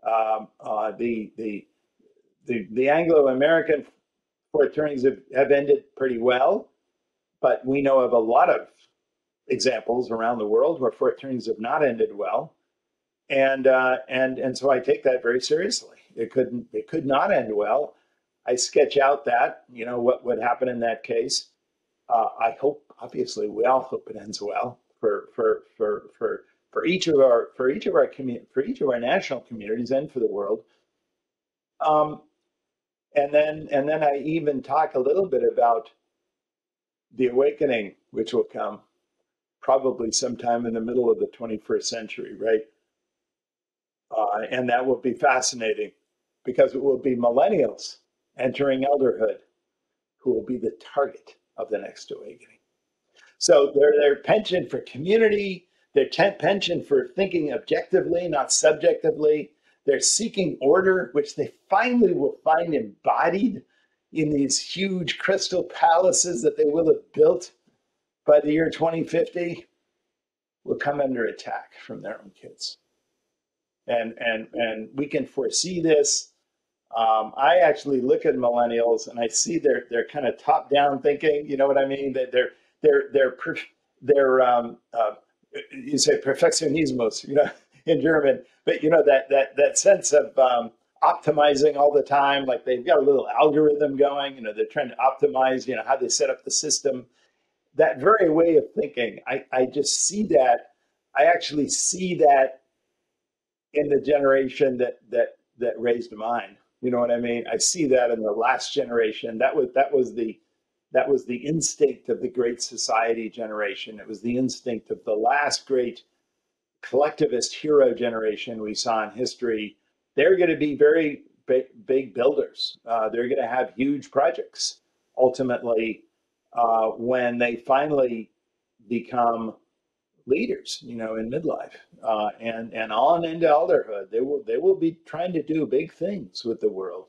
Um, uh, the the the, the Anglo-American fourth turnings have, have ended pretty well, but we know of a lot of examples around the world where fourth turnings have not ended well, and uh, and and so I take that very seriously. It couldn't it could not end well. I sketch out that you know what would happen in that case. Uh, I hope obviously we all hope it ends well for for for for for each of our for each of our commu- for each of our national communities and for the world. Um, and then and then I even talk a little bit about the awakening which will come probably sometime in the middle of the 21st century, right? Uh, and that will be fascinating because it will be millennials entering elderhood who will be the target of the next awakening. So their, their penchant for community, their penchant for thinking objectively, not subjectively, they're seeking order, which they finally will find embodied in these huge crystal palaces that they will have built by the year 2050, will come under attack from their own kids. And, and, and we can foresee this um, I actually look at millennials and I see their their kind of top down thinking. You know what I mean? That they're they're they're they're um, uh, you say perfectionismus, you know, (laughs) in German, but you know that that that sense of um, optimizing all the time. Like they've got a little algorithm going. You know, they're trying to optimize. You know how they set up the system. That very way of thinking, I I just see that. I actually see that in the generation that that that raised mine you know what I mean? I see that in the last generation. That was that was the that was the instinct of the great society generation. It was the instinct of the last great collectivist hero generation we saw in history. They're going to be very big, big builders. Uh, they're going to have huge projects. Ultimately, uh, when they finally become leaders, you know, in midlife uh, and and on into elderhood. They will they will be trying to do big things with the world,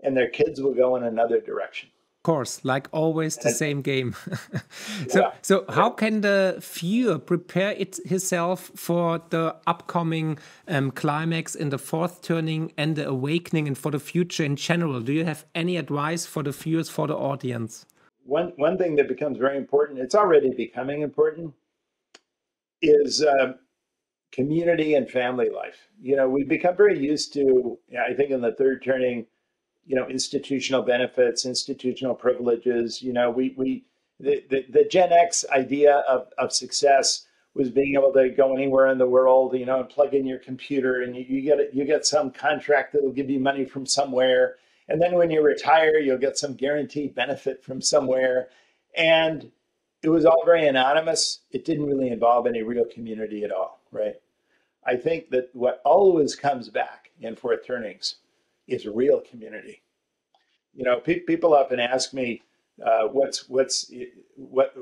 and their kids will go in another direction. Course, like always, the same game. (laughs) so, yeah. so how can the viewer prepare it himself for the upcoming um, climax in the fourth turning and the awakening, and for the future in general? Do you have any advice for the viewers, for the audience? One one thing that becomes very important. It's already becoming important is uh, community and family life. You know, we've become very used to, I think, in the third turning, you know, institutional benefits, institutional privileges. You know, we we the, the, the Gen X idea of, of success was being able to go anywhere in the world, you know, and plug in your computer, and you, you get you get some contract that will give you money from somewhere, and then when you retire, you'll get some guaranteed benefit from somewhere, and it was all very anonymous. It didn't really involve any real community at all, right? I think that what always comes back in fourth turnings is a real community. You know, pe- people often ask me, uh, "What's what's what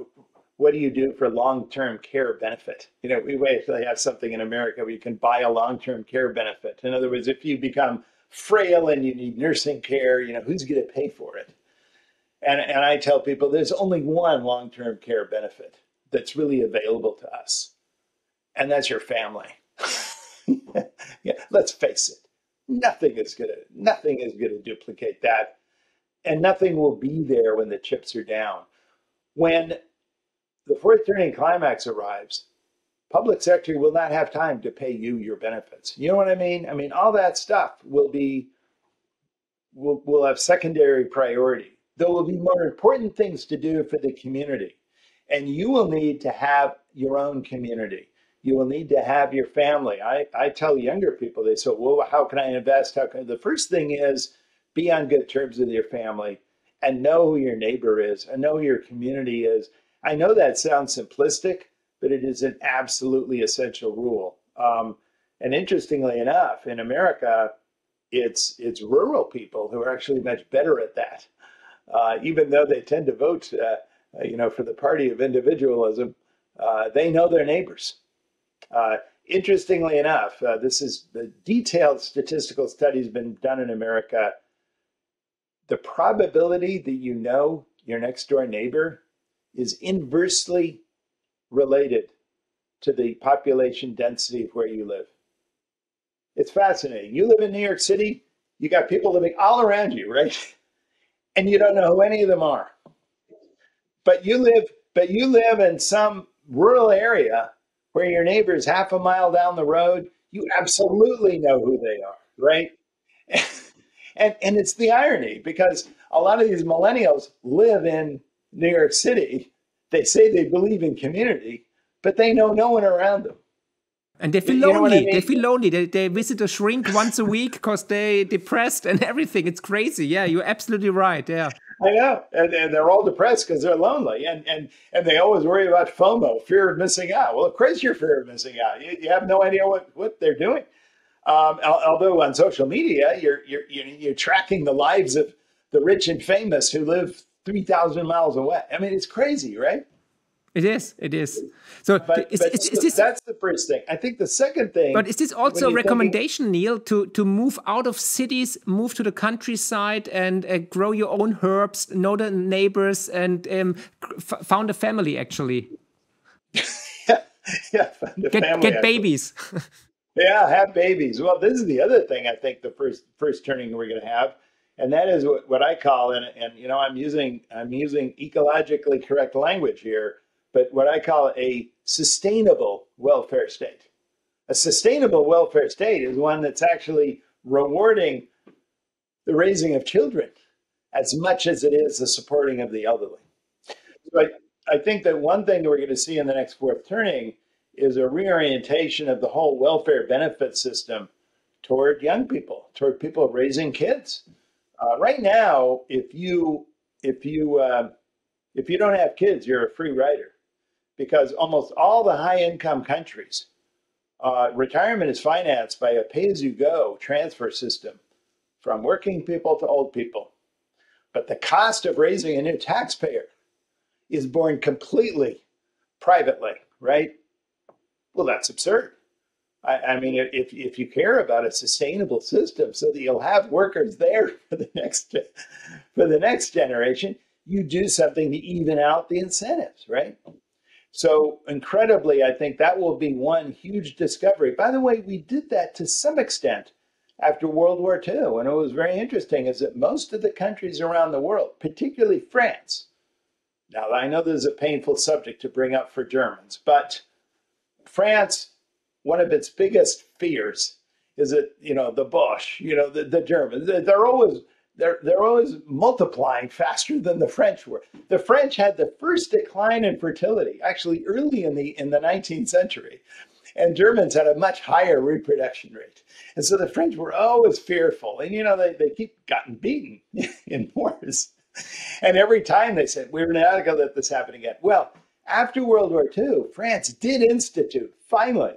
what do you do for long-term care benefit?" You know, we actually have something in America where you can buy a long-term care benefit. In other words, if you become frail and you need nursing care, you know, who's going to pay for it? And, and I tell people there's only one long term care benefit that's really available to us, and that's your family. (laughs) yeah, let's face it. Nothing is gonna nothing is gonna duplicate that. And nothing will be there when the chips are down. When the fourth turning climax arrives, public sector will not have time to pay you your benefits. You know what I mean? I mean, all that stuff will be will will have secondary priority there will be more important things to do for the community. And you will need to have your own community. You will need to have your family. I, I tell younger people, they say, well, how can I invest? How can the first thing is be on good terms with your family and know who your neighbor is and know who your community is. I know that sounds simplistic, but it is an absolutely essential rule. Um, and interestingly enough, in America, it's it's rural people who are actually much better at that uh, even though they tend to vote, uh, you know, for the party of individualism, uh, they know their neighbors. Uh, interestingly enough, this is the detailed statistical studies been done in America. The probability that you know your next door neighbor is inversely related to the population density of where you live. It's fascinating. You live in New York City, you got people living all around you, right? (laughs) And you don't know who any of them are. But you live, but you live in some rural area where your neighbor is half a mile down the road. You absolutely know who they are, right? (laughs) and and it's the irony because a lot of these millennials live in New York City. They say they believe in community, but they know no one around them. And they feel lonely. I mean? They feel lonely. They, they visit a shrink once a week because they depressed and (laughs) everything. It's crazy. Yeah, you're absolutely right. Yeah. I know, and, and they're all depressed because they're lonely, and and and they always worry about FOMO, fear of missing out. Well, of course, you're fear of missing out. You, you have no idea what what they're doing. Um, although on social media, you're you're you're tracking the lives of the rich and famous who live three thousand miles away. I mean, it's crazy, right? It is. It is. So but, is, but is, is this, that's the first thing. I think the second thing. But is this also a recommendation, thinking, Neil, to to move out of cities, move to the countryside, and uh, grow your own herbs, know the neighbors, and um, found a family? Actually. (laughs) yeah, yeah. get family, get babies. (laughs) yeah, have babies. Well, this is the other thing. I think the first first turning we're going to have and that is what, what I call and, and you know I'm using I'm using ecologically correct language here but what I call a sustainable welfare state. A sustainable welfare state is one that's actually rewarding the raising of children as much as it is the supporting of the elderly. So I, I think that one thing that we're going to see in the next fourth turning is a reorientation of the whole welfare benefit system toward young people, toward people raising kids. Uh, right now, if you if you uh, if you don't have kids, you're a free rider because almost all the high income countries, uh, retirement is financed by a pay as you go transfer system from working people to old people. But the cost of raising a new taxpayer is borne completely privately, right? Well, that's absurd. I, I, mean, if, if you care about a sustainable system so that you'll have workers there (laughs) for the next for the next generation, you do something to even out the incentives, right? So, incredibly, I think that will be one huge discovery. By the way, we did that to some extent after World War II. And it was very interesting is that most of the countries around the world, particularly France, now I know this is a painful subject to bring up for Germans, but France, one of its biggest fears is that, you know, the Boche, you know, the, the Germans, they're always they're, they're always multiplying faster than the French were. The French had the first decline in fertility, actually early in the, in the 19th century. And Germans had a much higher reproduction rate. And so the French were always fearful. And, you know, they, they keep gotten beaten (laughs) in wars. And every time they said, we're not going to let this happen again. Well, after World War II, France did institute, finally,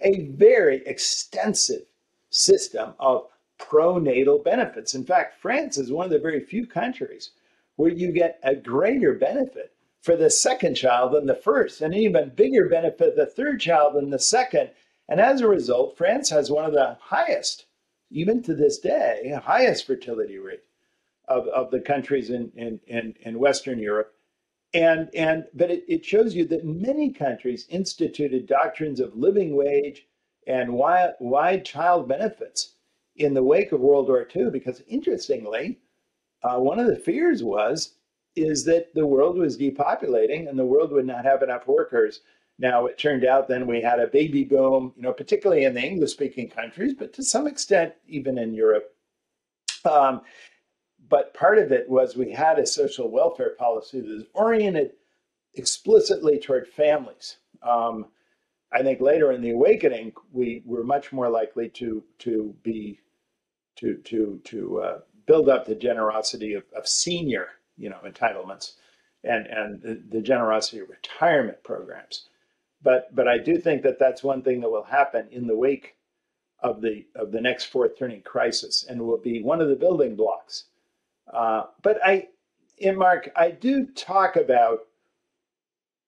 a very extensive system of pronatal benefits. In fact, France is one of the very few countries where you get a greater benefit for the second child than the first, and an even bigger benefit the third child than the second. And as a result, France has one of the highest, even to this day, highest fertility rate of, of the countries in, in, in, in Western Europe. And, and but it, it shows you that many countries instituted doctrines of living wage and wide, wide child benefits in the wake of World War II, because interestingly, uh, one of the fears was is that the world was depopulating and the world would not have enough workers. Now it turned out then we had a baby boom, you know, particularly in the English-speaking countries, but to some extent even in Europe. Um, but part of it was we had a social welfare policy that was oriented explicitly toward families. Um, I think later in the awakening, we were much more likely to to be to to to uh, build up the generosity of, of senior you know entitlements and and the, the generosity of retirement programs. But but I do think that that's one thing that will happen in the wake of the of the next fourth turning crisis and will be one of the building blocks. Uh, but I, in Mark, I do talk about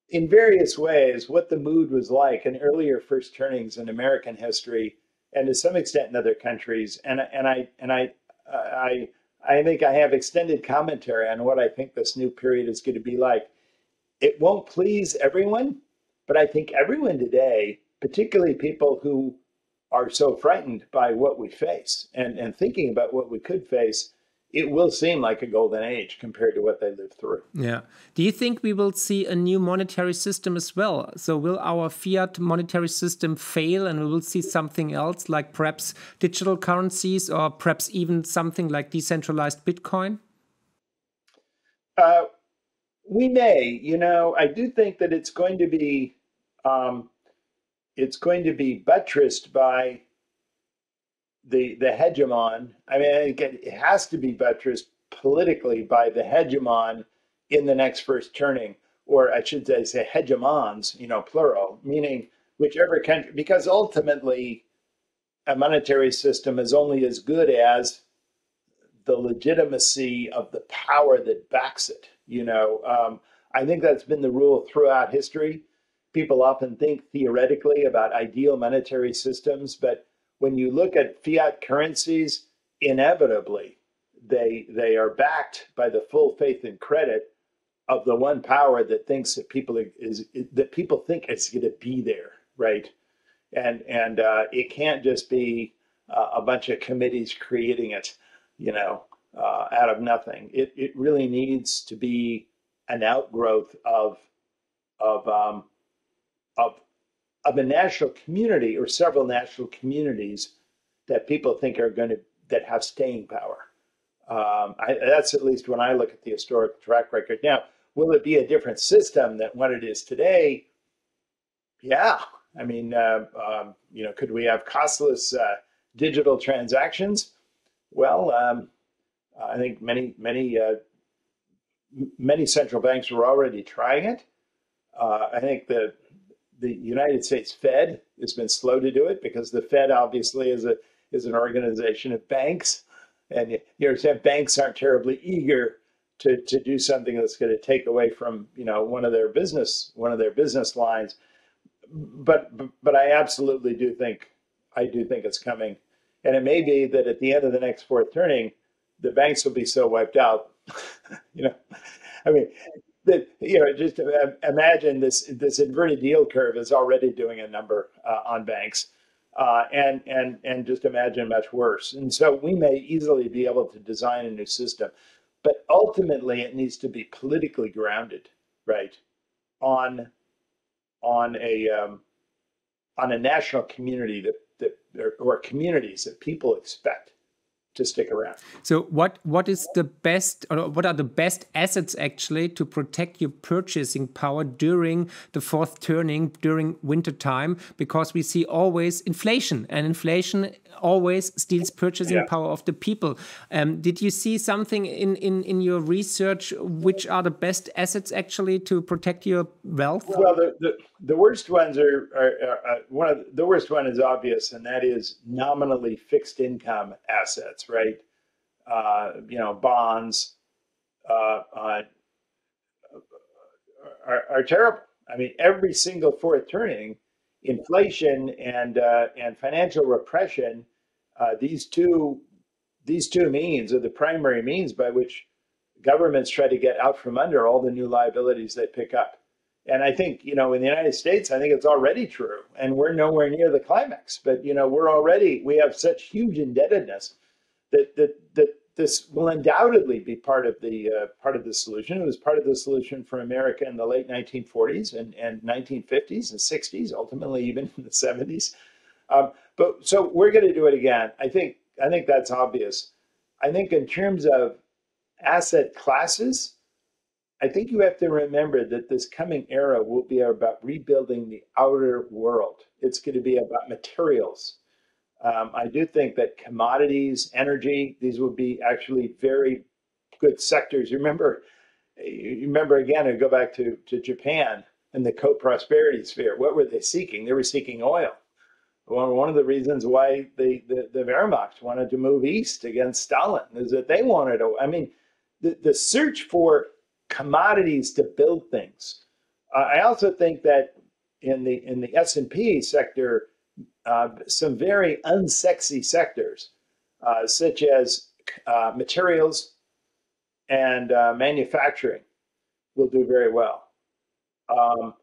in various ways what the mood was like in earlier first turnings in American history and to some extent in other countries. And and I and I I I think I have extended commentary on what I think this new period is going to be like. it won't please everyone, but I think everyone today, particularly people who are so frightened by what we face and, and thinking about what we could face, it will seem like a golden age compared to what they lived through. Yeah. Do you think we will see a new monetary system as well? So, will our fiat monetary system fail and we will see something else, like perhaps digital currencies or perhaps even something like decentralized Bitcoin? Uh, we may. You know, I do think that it's going to be. Um, it's going to be buttressed by the the hegemon. I mean, it has to be buttressed politically by the hegemon in the next first turning, or I should say, say hegemons, you know, plural, meaning whichever country, because ultimately, a monetary system is only as good as the legitimacy of the power that backs it. You know, um, I think that's been the rule throughout history. People often think theoretically about ideal monetary systems, but when you look at fiat currencies, inevitably they they are backed by the full faith and credit of the one power that thinks that people is, that people think is going to be there, right? And and uh, it can't just be uh, a bunch of committees creating it, you know, uh, out of nothing. It it really needs to be an outgrowth of of um, of of a national community or several national communities that people think are going to that have staying power. Um, I, that's at least when I look at the historic track record. Now, will it be a different system than what it is today? Yeah, I mean, uh, um, you know, could we have costless uh, digital transactions? Well, um, I think many many uh, many central banks were already trying it. Uh, I think the the United States Fed has been slow to do it because the Fed obviously is a is an organization of banks, and you understand banks aren't terribly eager to to do something that's going to take away from you know one of their business one of their business lines. But but I absolutely do think I do think it's coming, and it may be that at the end of the next fourth turning, the banks will be so wiped out. (laughs) you know, I mean, that you know, just imagine this this inverted yield curve is already doing a number uh, on banks, uh, and and and just imagine much worse. And so we may easily be able to design a new system, but ultimately it needs to be politically grounded, right, on on a um, on a national community that that or communities that people expect to stick around. So what what is the best or what are the best assets actually to protect your purchasing power during the fourth turning during winter time because we see always inflation and inflation always steals purchasing yeah. power of the people. Um, did you see something in, in in your research which are the best assets actually to protect your wealth? Well, the the, the worst ones are, are, are uh, one of the, the worst one is obvious and that is nominally fixed income assets right? Uh, you know, bonds uh, uh, are, are, terrible. I mean, every single fourth turning, inflation and uh, and financial repression, uh, these two these two means are the primary means by which governments try to get out from under all the new liabilities they pick up. And I think, you know, in the United States, I think it's already true. And we're nowhere near the climax. But, you know, we're already, we have such huge indebtedness that that that this will undoubtedly be part of the uh, part of the solution. It was part of the solution for America in the late 1940s and, and 1950s and 60s, ultimately even in the 70s. Um, but so we're going to do it again. I think I think that's obvious. I think in terms of asset classes, I think you have to remember that this coming era will be about rebuilding the outer world. It's going to be about materials. Um, I do think that commodities, energy, these would be actually very good sectors. You remember, you remember again, I go back to, to Japan and the co-prosperity sphere. What were they seeking? They were seeking oil. Well, one of the reasons why the, the, the Wehrmacht wanted to move east against Stalin is that they wanted to, I mean, the, the search for commodities to build things. Uh, I also think that in the in the S&P sector, uh, some very unsexy sectors, uh, such as uh, materials and uh, manufacturing, will do very well. Um,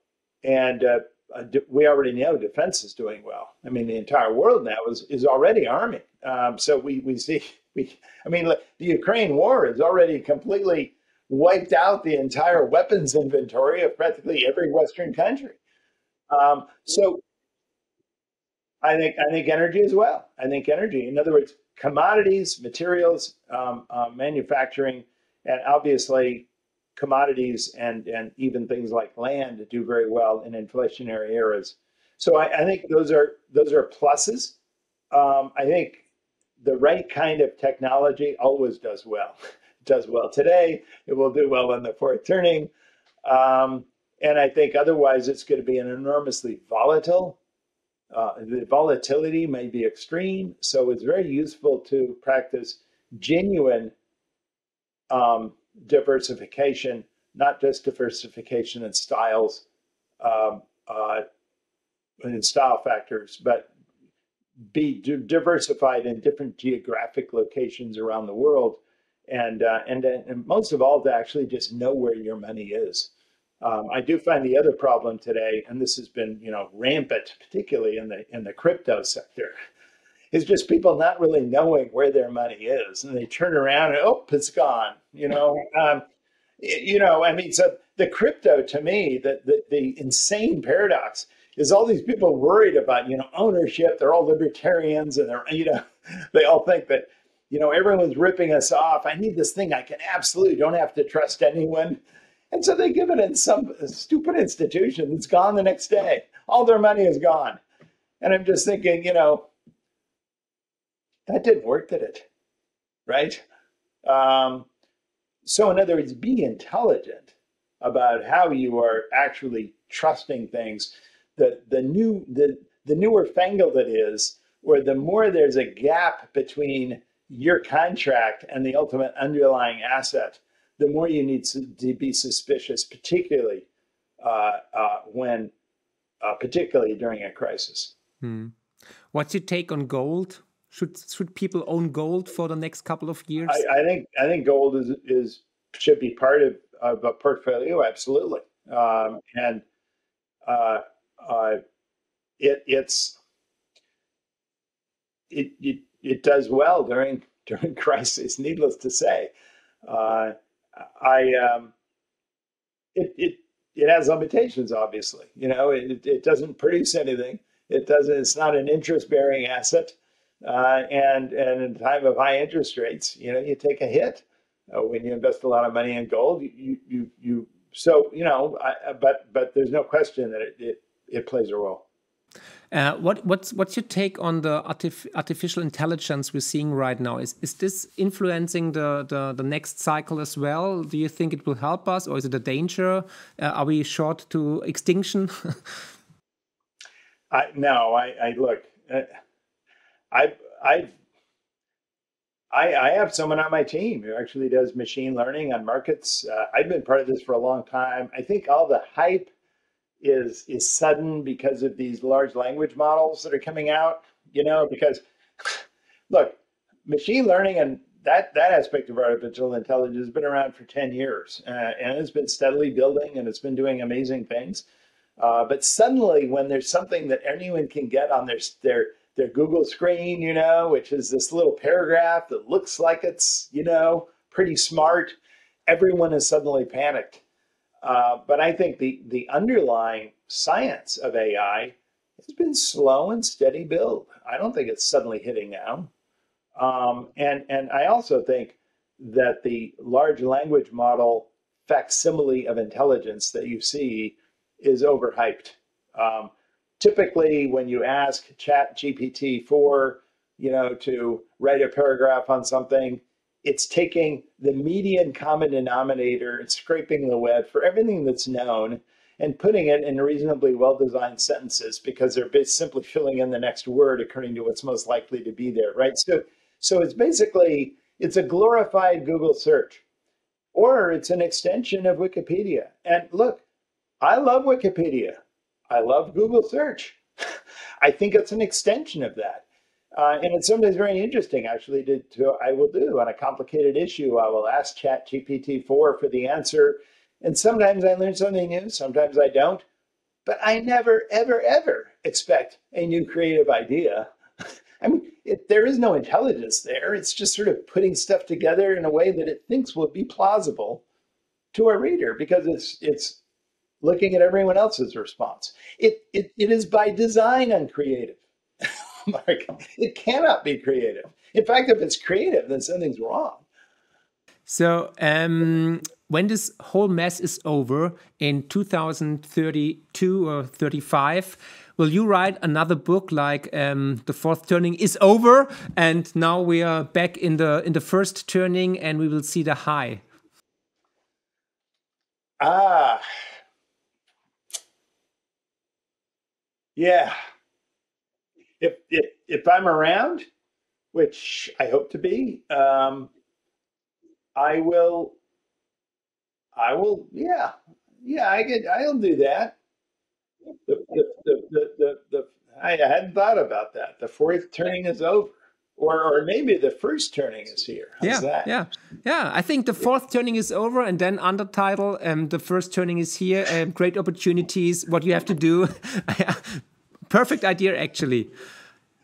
and uh, uh we already know defense is doing well. I mean, the entire world now is, is already arming. Um, so we, we see, (laughs) we, I mean, the Ukraine war has already completely wiped out the entire weapons inventory of practically every Western country. Um, so I think I think energy as well. I think energy. In other words, commodities, materials, um, uh, manufacturing, and obviously commodities and and even things like land do very well in inflationary eras. So I, I think those are those are pluses. Um, I think the right kind of technology always does well. It (laughs) does well today. It will do well in the fourth turning. Um, and I think otherwise it's going to be an enormously volatile uh, the volatility may be extreme, so it's very useful to practice genuine um, diversification, not just diversification in styles um, uh, in style factors, but be diversified in different geographic locations around the world, and uh, and and most of all, to actually just know where your money is. Um, I do find the other problem today, and this has been you know rampant, particularly in the in the crypto sector, is just people not really knowing where their money is, and they turn around and oh, it's gone. You know, um, you know. I mean, so the crypto to me, the, the the insane paradox is all these people worried about you know ownership. They're all libertarians, and they're you know (laughs) they all think that you know everyone's ripping us off. I need this thing I can absolutely don't have to trust anyone. And so they give it in some stupid institution. It's gone the next day. All their money is gone. And I'm just thinking, you know, that didn't work, did it? Right? Um, so, in other words, be intelligent about how you are actually trusting things. The, the, new, the, the newer fangled it is, where the more there's a gap between your contract and the ultimate underlying asset, the more you need to, to be suspicious, particularly uh, uh, when, uh, particularly during a crisis. Hmm. What's your take on gold? Should should people own gold for the next couple of years? I, I think I think gold is is should be part of, of a portfolio, absolutely. Um, and uh, uh, it it's it, it it does well during during (laughs) crisis. Needless to say, uh, I um, it it it has limitations. Obviously, you know, it it doesn't produce anything. It doesn't. It's not an interest bearing asset. Uh, and and in time of high interest rates, you know, you take a hit uh, when you invest a lot of money in gold. You you you. So you know, I, but but there's no question that it, it it plays a role. Uh, what, what's what's your take on the artif artificial intelligence we're seeing right now? Is is this influencing the, the, the next cycle as well? Do you think it will help us, or is it a danger? Uh, are we short to extinction? (laughs) I no, I, I look, uh, I I I, I have someone on my team who actually does machine learning on markets. Uh, I've been part of this for a long time. I think all the hype is is sudden because of these large language models that are coming out. You know, because (laughs) look, machine learning and that that aspect of artificial intelligence has been around for 10 years uh, and it's been steadily building and it's been doing amazing things uh, but suddenly when there's something that anyone can get on their their their google screen you know which is this little paragraph that looks like it's you know pretty smart everyone is suddenly panicked uh, but I think the, the underlying science of AI has been slow and steady build. I don't think it's suddenly hitting now. Um, and, and I also think that the large language model facsimile of intelligence that you see is overhyped. Um, typically, when you ask Chat GPT 4, you know, to write a paragraph on something, it's taking the median common denominator and scraping the web for everything that's known and putting it in reasonably well designed sentences because they're simply filling in the next word according to what's most likely to be there, right? So, so it's basically it's a glorified Google search, or it's an extension of Wikipedia. And look, I love Wikipedia. I love Google search. (laughs) I think it's an extension of that. Uh, and it's sometimes very interesting, actually, to, to, I will do on a complicated issue. I will ask Chat GPT 4 for the answer, And sometimes I learn something new, sometimes I don't. But I never, ever, ever expect a new creative idea. (laughs) I mean, it, there is no intelligence there. It's just sort of putting stuff together in a way that it thinks will be plausible to a reader because it's it's looking at everyone else's response. It it, it is by design uncreative. (laughs) Marc, it cannot be creative. In fact, if it's creative, then something's wrong. So, um, when this whole mess is over in 2032 or 35, will you write another book like um, the fourth turning is over, and now we are back in the in the first turning, and we will see the high? Ah, yeah. If if if I'm around, which I hope to be, um, I will. I will. Yeah, yeah. I get. I'll do that. The the the the, the, the I hadn't thought about that. The fourth turning is over. Or, or maybe the first turning is here. How's yeah, that? yeah, yeah. I think the fourth turning is over, and then undertitle, um, the first turning is here. Um, great opportunities. What you have to do. (laughs) Perfect idea, actually.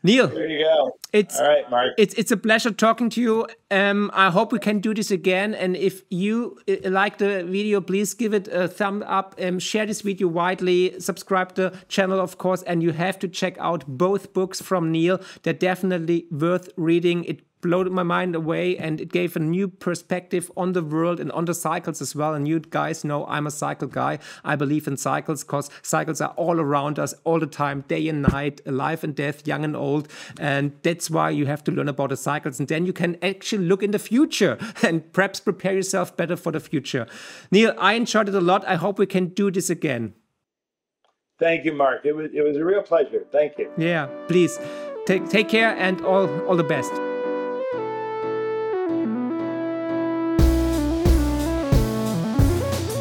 Neil. There you go. It's all right, Marc. It's it's a pleasure talking to you. Um, I hope we can do this again. And if you uh, like the video, please give it a thumb up. Um, share this video widely. Subscribe the channel, of course. And you have to check out both books from Neil. They're definitely worth reading. It blew my mind away and it gave a new perspective on the world and on the cycles as well. And you guys know I'm a cycle guy. I believe in cycles because cycles are all around us all the time, day and night, alive and death, young and old. And that's why you have to learn about the cycles. And then you can actually look in the future (laughs) and perhaps prepare yourself better for the future. Neil, I enjoyed it a lot. I hope we can do this again. Thank you, Marc. It was, it was a real pleasure. Thank you. Yeah, please. Take, take care and all, all the best.